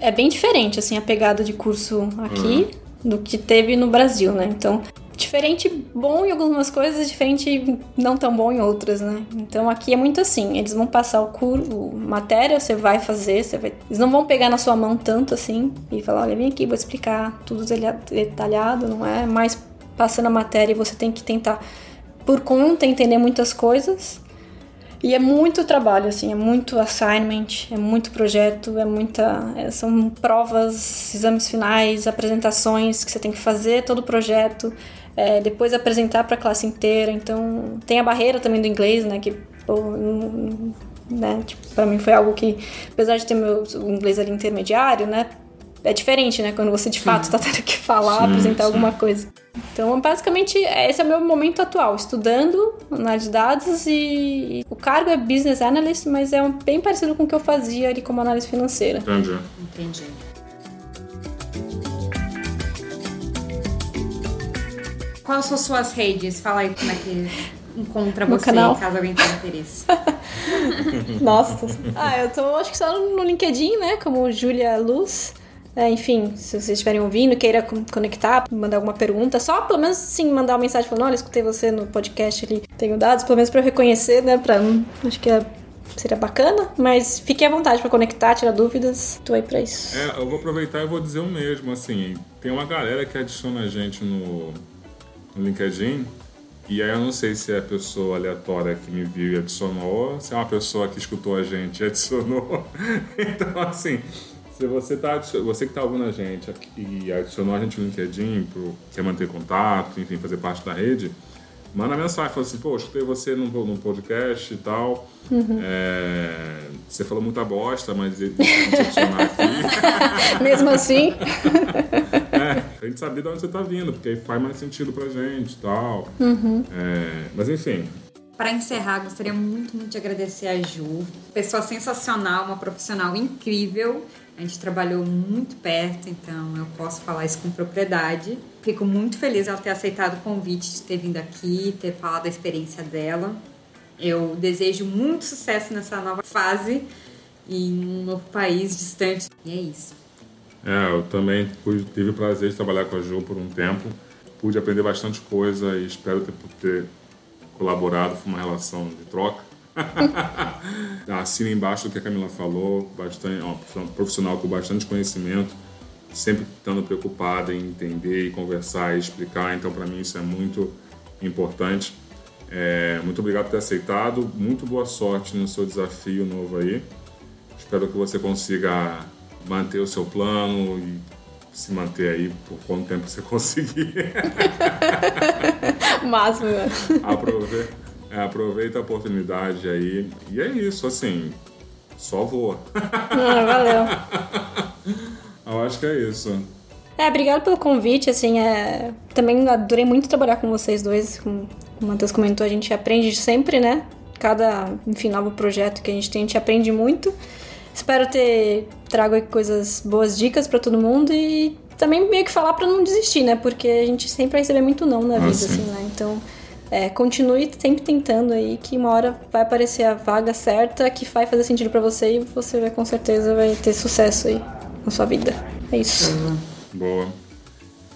É, é bem diferente, assim, a pegada de curso aqui uhum. do que teve no Brasil, né? Então, diferente bom em algumas coisas, diferente não tão bom em outras, né? Então aqui é muito assim, eles vão passar o curso, matéria, você vai fazer, você vai, eles não vão pegar na sua mão tanto assim e falar, olha, vem aqui, vou explicar tudo detalhado, não é mais passando a matéria você tem que tentar por conta entender muitas coisas. E é muito trabalho, assim, é muito assignment, é muito projeto, é muita. É, são provas, exames finais, apresentações que você tem que fazer todo o projeto é, depois apresentar para a classe inteira. Então, tem a barreira também do inglês, né? Que, pô, né, tipo, para mim foi algo que, apesar de ter meu inglês ali intermediário, né? É diferente, né? Quando você de fato está tendo que falar, sim, apresentar sim. alguma coisa. Então, basicamente, esse é o meu momento atual, estudando análise de dados e o cargo é Business Analyst, mas é bem parecido com o que eu fazia ali como análise financeira. Entendi. Entendi. Quais são suas redes? Fala aí como é que encontra você, canal. caso alguém tenha interesse. Nossa. Ah, eu tô, acho que só no LinkedIn, né? Como Julia Luz. É, enfim, se vocês estiverem ouvindo, queira conectar, mandar alguma pergunta, só pelo menos sim mandar uma mensagem falando, olha, escutei você no podcast ali, tenho dados, pelo menos para eu reconhecer, né? Pra, acho que é, seria bacana, mas fiquem à vontade para conectar, tirar dúvidas, tô aí pra isso. É, eu vou aproveitar e vou dizer o mesmo, assim, tem uma galera que adiciona a gente no, no LinkedIn. E aí eu não sei se é a pessoa aleatória que me viu e adicionou, ou se é uma pessoa que escutou a gente e adicionou. então, assim, se você tá você que está ouvindo a gente e adicionou a gente no LinkedIn, pro, quer manter contato, enfim, fazer parte da rede, manda mensagem, fala assim, pô, escutei você num, num podcast e tal. Uhum. É, você falou muita bosta, mas ele adicionar aqui. Mesmo assim. a gente saber de onde você tá vindo, porque aí faz mais sentido pra gente e tal. Uhum. É, mas enfim. Para encerrar, gostaria muito, muito de agradecer a Ju. Pessoa sensacional, uma profissional incrível. A gente trabalhou muito perto, então eu posso falar isso com propriedade. Fico muito feliz ela ter aceitado o convite de ter vindo aqui, ter falado da experiência dela. Eu desejo muito sucesso nessa nova fase e em um novo país distante. E é isso. É, eu também tive o prazer de trabalhar com a Ju por um tempo. Pude aprender bastante coisa e espero ter, ter colaborado. Foi uma relação de troca. Assina embaixo o que a Camila falou, bastante, ó, profissional com bastante conhecimento sempre estando preocupada em entender e conversar e explicar. Então, para mim, isso é muito importante. É, muito obrigado por ter aceitado. Muito boa sorte no seu desafio novo aí. Espero que você consiga manter o seu plano e se manter aí por quanto tempo você conseguir. Máximo. Aproveita, é, aproveita a oportunidade aí. E é isso, assim, só voa. Ah, valeu. Eu acho que é isso. É, obrigado pelo convite, assim, é... também adorei muito trabalhar com vocês dois, como o Matheus comentou, a gente aprende sempre, né? Cada, enfim, novo projeto que a gente tem, a gente aprende muito. Espero ter trago coisas, boas dicas para todo mundo e também meio que falar para não desistir, né? Porque a gente sempre vai receber muito não na Ah, vida, sim. assim, né? Então, é, continue sempre tentando aí, que uma hora vai aparecer a vaga certa que vai fazer sentido para você e você vai com certeza vai ter sucesso aí na sua vida. É isso. Boa.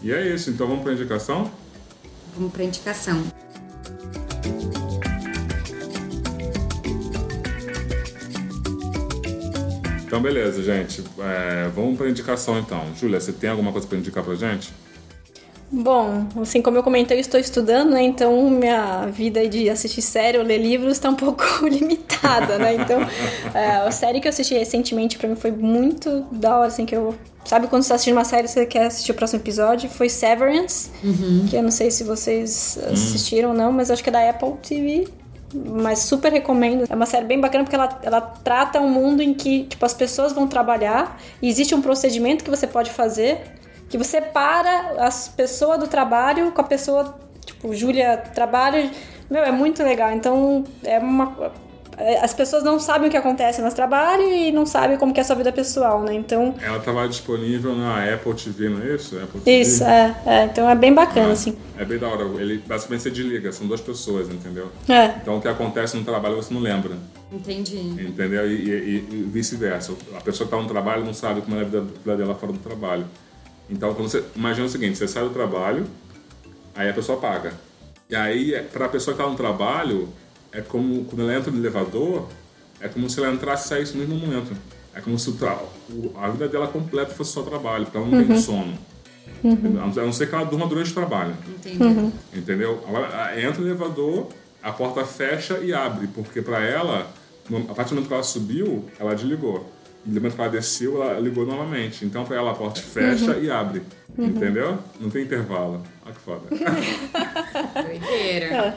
E é isso, então vamos para indicação? Vamos pra indicação. Então, beleza, gente. É, vamos para indicação então. Júlia, você tem alguma coisa para indicar pra gente? Bom, assim como eu comentei, eu estou estudando, né? Então minha vida de assistir série ou ler livros está um pouco limitada, né? Então, é, a série que eu assisti recentemente pra mim foi muito da hora, assim, que eu... Sabe quando você tá assistindo uma série e você quer assistir o próximo episódio? Foi Severance, que eu não sei se vocês assistiram ou não, mas acho que é da Apple TV. Mas super recomendo. É uma série bem bacana porque ela, ela trata um mundo em que, tipo, as pessoas vão trabalhar e existe um procedimento que você pode fazer que você para as pessoas do trabalho com a pessoa, tipo, Júlia trabalha. Meu, é muito legal. Então, é uma. É, As pessoas não sabem o que acontece no trabalho e não sabem como que é a sua vida pessoal, né? Então, Ela estava disponível na Apple TV, não é isso? Apple TV. isso, é, é. Então é bem bacana, assim. É bem da hora. Ele basicamente você desliga, são duas pessoas, entendeu? É. Então o que acontece no trabalho você não lembra, Entendi. entendeu? E, e- e vice-versa. A pessoa que está no trabalho não sabe como é a vida, vida dela fora do trabalho. Então quando você imagina o seguinte, você sai do trabalho, aí a pessoa paga. E aí para a pessoa que está no trabalho é como quando ela entra no elevador, é como se ela entrasse e saísse no mesmo momento. É como se o a vida dela completa fosse só trabalho, porque ela não tem sono. A não ser que ela durma durante o trabalho. Entendi. Entendeu? Agora, a- entra no elevador, a porta fecha e abre, porque pra ela, a partir do momento que ela subiu, ela desligou. E no momento que ela desceu, ela ligou novamente. Então, pra ela, a porta fecha e abre. Entendeu? Não tem intervalo. Olha que foda. Doideira.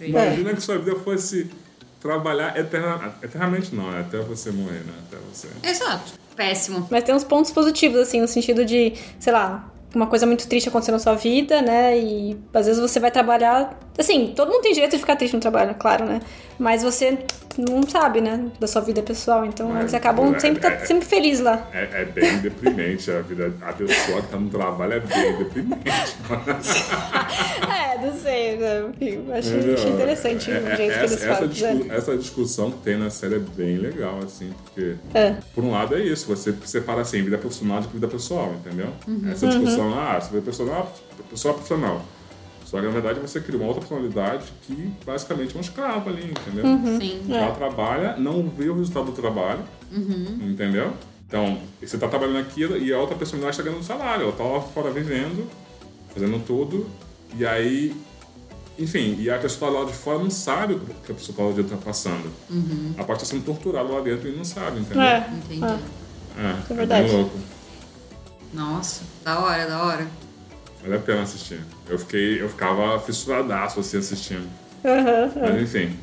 Imagina que sua vida fosse trabalhar eterna, eternamente, não, é até você morrer, né? Até você. Exato. Péssimo. Mas tem uns pontos positivos, assim, no sentido de, sei lá, uma coisa muito triste acontecendo na sua vida, né? E às vezes você vai trabalhar. Assim, todo mundo tem direito de ficar triste no trabalho, claro, né? Mas você não sabe, né? Da sua vida pessoal. Então Mas, eles acabam é, sempre, é, tá é. sempre feliz lá. É, é bem deprimente a vida. A pessoa que tá no trabalho é bem deprimente. É, não sei, né? Achei, Entendeu? achei interessante É, o é, jeito que eles essa, falam. discu- né? essa discussão que tem na série é bem legal, assim, porque, É. por um lado, é isso, você separa assim, vida profissional de vida pessoal, entendeu? Uhum. Essa discussão, ah, você vê pessoal, pessoa profissional. Só que, na verdade, você cria uma outra personalidade que, basicamente, é um escravo ali, entendeu? Uhum. Sim. É. Ela trabalha, não vê o resultado do trabalho, entendeu? Então, você tá trabalhando aquilo e a outra personalidade está ganhando salário, ela tá lá fora vivendo, fazendo tudo, e aí, enfim, e a pessoa tá lá de fora não sabe o que a pessoa tá lá dentro tá passando. Ela pode estar sendo torturada lá dentro e não sabe, entendeu? É. Entendi. É, É verdade. bem louco. Nossa, da hora, da hora. Vale a pena assistir. Eu, fiquei, eu ficava fissuradaço assim assistindo. Uhum. Mas enfim.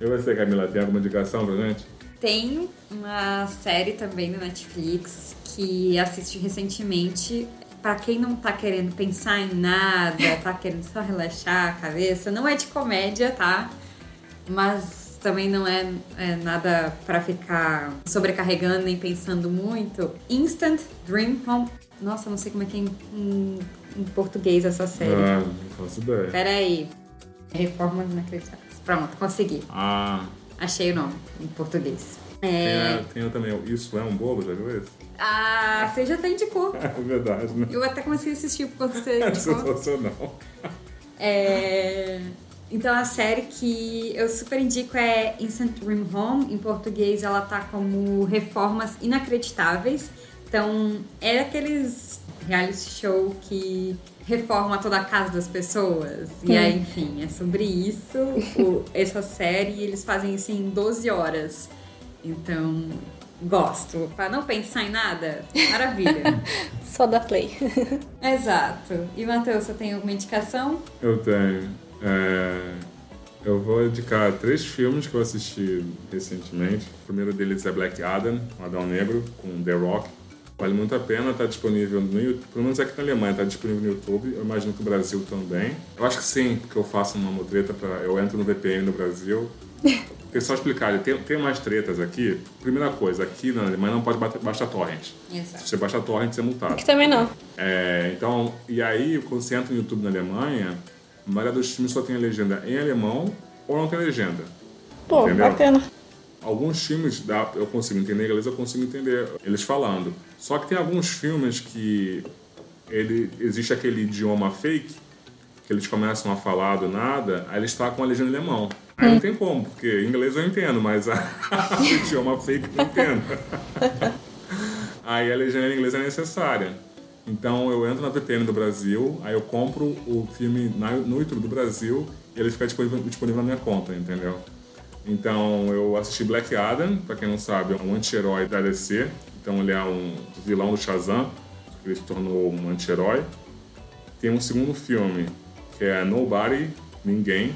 E você, Camila, tem alguma indicação pra gente? Tem uma série também no Netflix que assisti recentemente. Pra quem não tá querendo pensar em nada, tá querendo só relaxar a cabeça, não é de comédia, tá? Mas também não é, é nada pra ficar sobrecarregando nem pensando muito. Instant Dream Home. Nossa, não sei como é que é em, em- em português essa série. Ah, não faço ideia. Pera aí. Reformas inacreditáveis. Pronto, consegui. Ah, Achei o nome em português. tem, É... a- tem também o Isso é um Bolo, já viu esse? Ah, você já até indicou. É verdade, né? Eu até comecei a assistir porque você É sensacional. É... Então a série que eu super indico é Instant Dream Home. Em português ela tá como Reformas Inacreditáveis. Então, é aqueles reality show que reforma toda a casa das pessoas. E aí, enfim, é sobre isso. O, essa série, eles fazem isso em 12 horas. Então, gosto. Pra não pensar em nada, maravilha. Só da play. Exato. E, Matheus, você tem alguma indicação? Eu tenho. É, Eu vou indicar três filmes que eu assisti recentemente. O primeiro deles é Black Adam, um Adão Negro, com The Rock. Vale muito a pena, tá disponível no YouTube, pelo menos aqui na Alemanha, tá disponível no YouTube. Eu imagino que o Brasil também. Eu acho que sim, porque eu faço uma mutreta para eu entro no VPN no Brasil. Porque só explicar, tem, tem mais tretas aqui. Primeira coisa, aqui na Alemanha não pode baixar torrent. Se Exato. você baixar torrent, você é multado. Aqui também não. É, então, e aí, quando você entra no YouTube na Alemanha, a maioria dos filmes só tem a legenda em alemão ou não tem legenda. Pô, Entendeu? bacana. Alguns filmes dá, eu consigo entender inglês, eu consigo entender eles falando. Só que tem alguns filmes que ele existe aquele idioma fake que eles começam a falar do nada, aí eles estão com a legenda em alemão. Aí não tem como, porque inglês eu entendo, mas a, o idioma fake eu não entendo. aí a legenda em inglês é necessária. Então eu entro na VPN do Brasil, aí eu compro o filme na- no YouTube do Brasil e ele fica disponível, disponível na minha conta, entendeu? Então eu assisti Black Adam, pra quem não sabe, é um anti-herói da DC. Então ele é um vilão do Shazam, que ele se tornou um anti-herói. Tem um segundo filme, que é Nobody, Ninguém.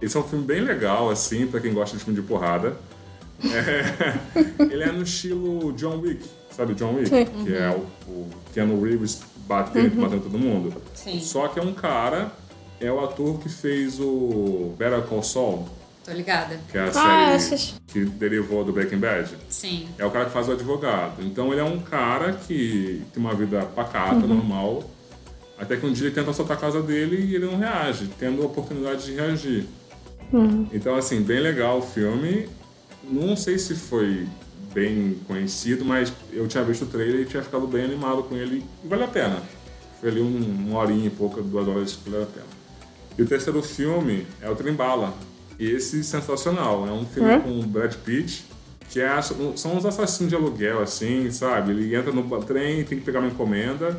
Esse é um filme bem legal, assim, pra quem gosta de filme de porrada. É, ele é no estilo John Wick, sabe John Wick? Que é o, o Keanu Reeves batendo, matando todo mundo. Sim. Só que é um cara, é o ator que fez o Better Call Saul, Tô ligada. que é a Ah, série que derivou do Breaking Bad. Sim. É o cara que faz o advogado. Então ele é um cara que tem uma vida pacata, Uhum. normal. Até que um dia ele tenta assaltar a casa dele e ele não reage, tendo a oportunidade de reagir. Uhum. Então, assim, bem legal o filme. Não sei se foi bem conhecido, mas eu tinha visto o trailer e tinha ficado bem animado com ele. E vale a pena. Foi ali um, uma horinha e pouca, duas horas que vale a pena. E o terceiro filme é o Trembala. Esse sensacional. É um filme com o Brad Pitt, que é, são uns assassinos de aluguel, assim, sabe? Ele entra no trem, tem que pegar uma encomenda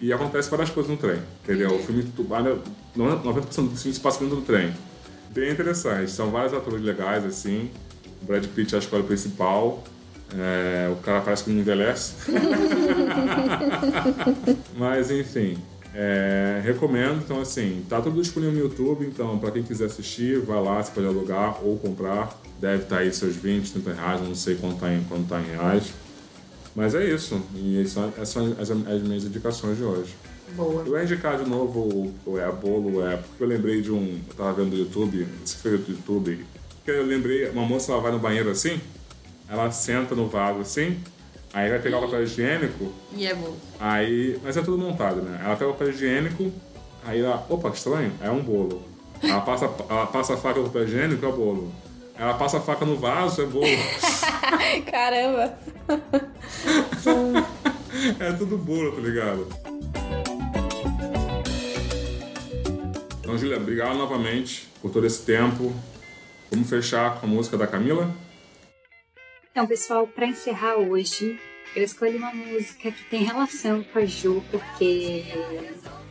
e acontece várias coisas no trem, entendeu? O filme, tu- olha, 90% do filme se passa dentro do trem. Bem interessante. São vários atores legais, assim. O Brad Pitt é a escola principal. É, o cara parece que não envelhece. Mas enfim, é, recomendo. Então, assim, tá tudo disponível no YouTube. Então, para quem quiser assistir, vai lá, você pode alugar ou comprar. Deve estar aí seus 20, 30 reais, não sei quanto tá em, quanto tá em reais. Mas é isso. E são- essas são as, as minhas indicações de hoje. Boa. Eu ia indicar de novo o, o é, bolo, é, porque eu lembrei de um. Eu tava vendo no YouTube, se foi do YouTube, que eu lembrei, uma moça ela vai no banheiro assim, ela senta no vaso assim, aí vai pegar o papel higiênico, E é bom. aí. Mas é tudo montado, né? Ela pega o papel higiênico, aí ela. Opa, que estranho, é um bolo. Ela passa, ela passa a faca no papel higiênico, é bolo. Ela passa a faca no vaso, é bolo. Caramba. É tudo bolo, tá ligado? Então, Julia, obrigado novamente por todo esse tempo. Vamos fechar com a música da Camila? Então, pessoal, para encerrar hoje, eu escolhi uma música que tem relação com a Ju, porque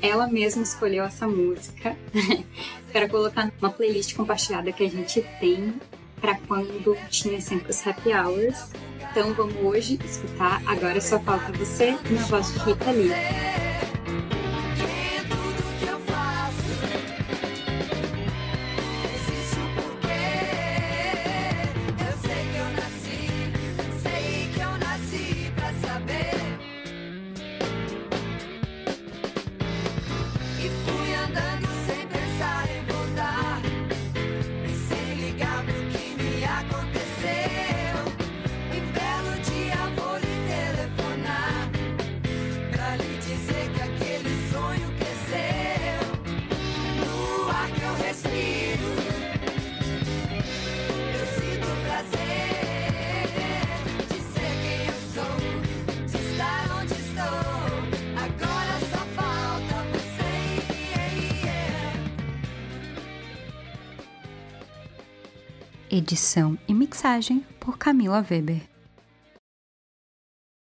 ela mesma escolheu essa música para colocar numa playlist compartilhada que a gente tem para quando tinha sempre os happy hours. Então vamos hoje escutar Agora Só Falta Você na voz de Rita Lee. Edição e mixagem por Camila Weber.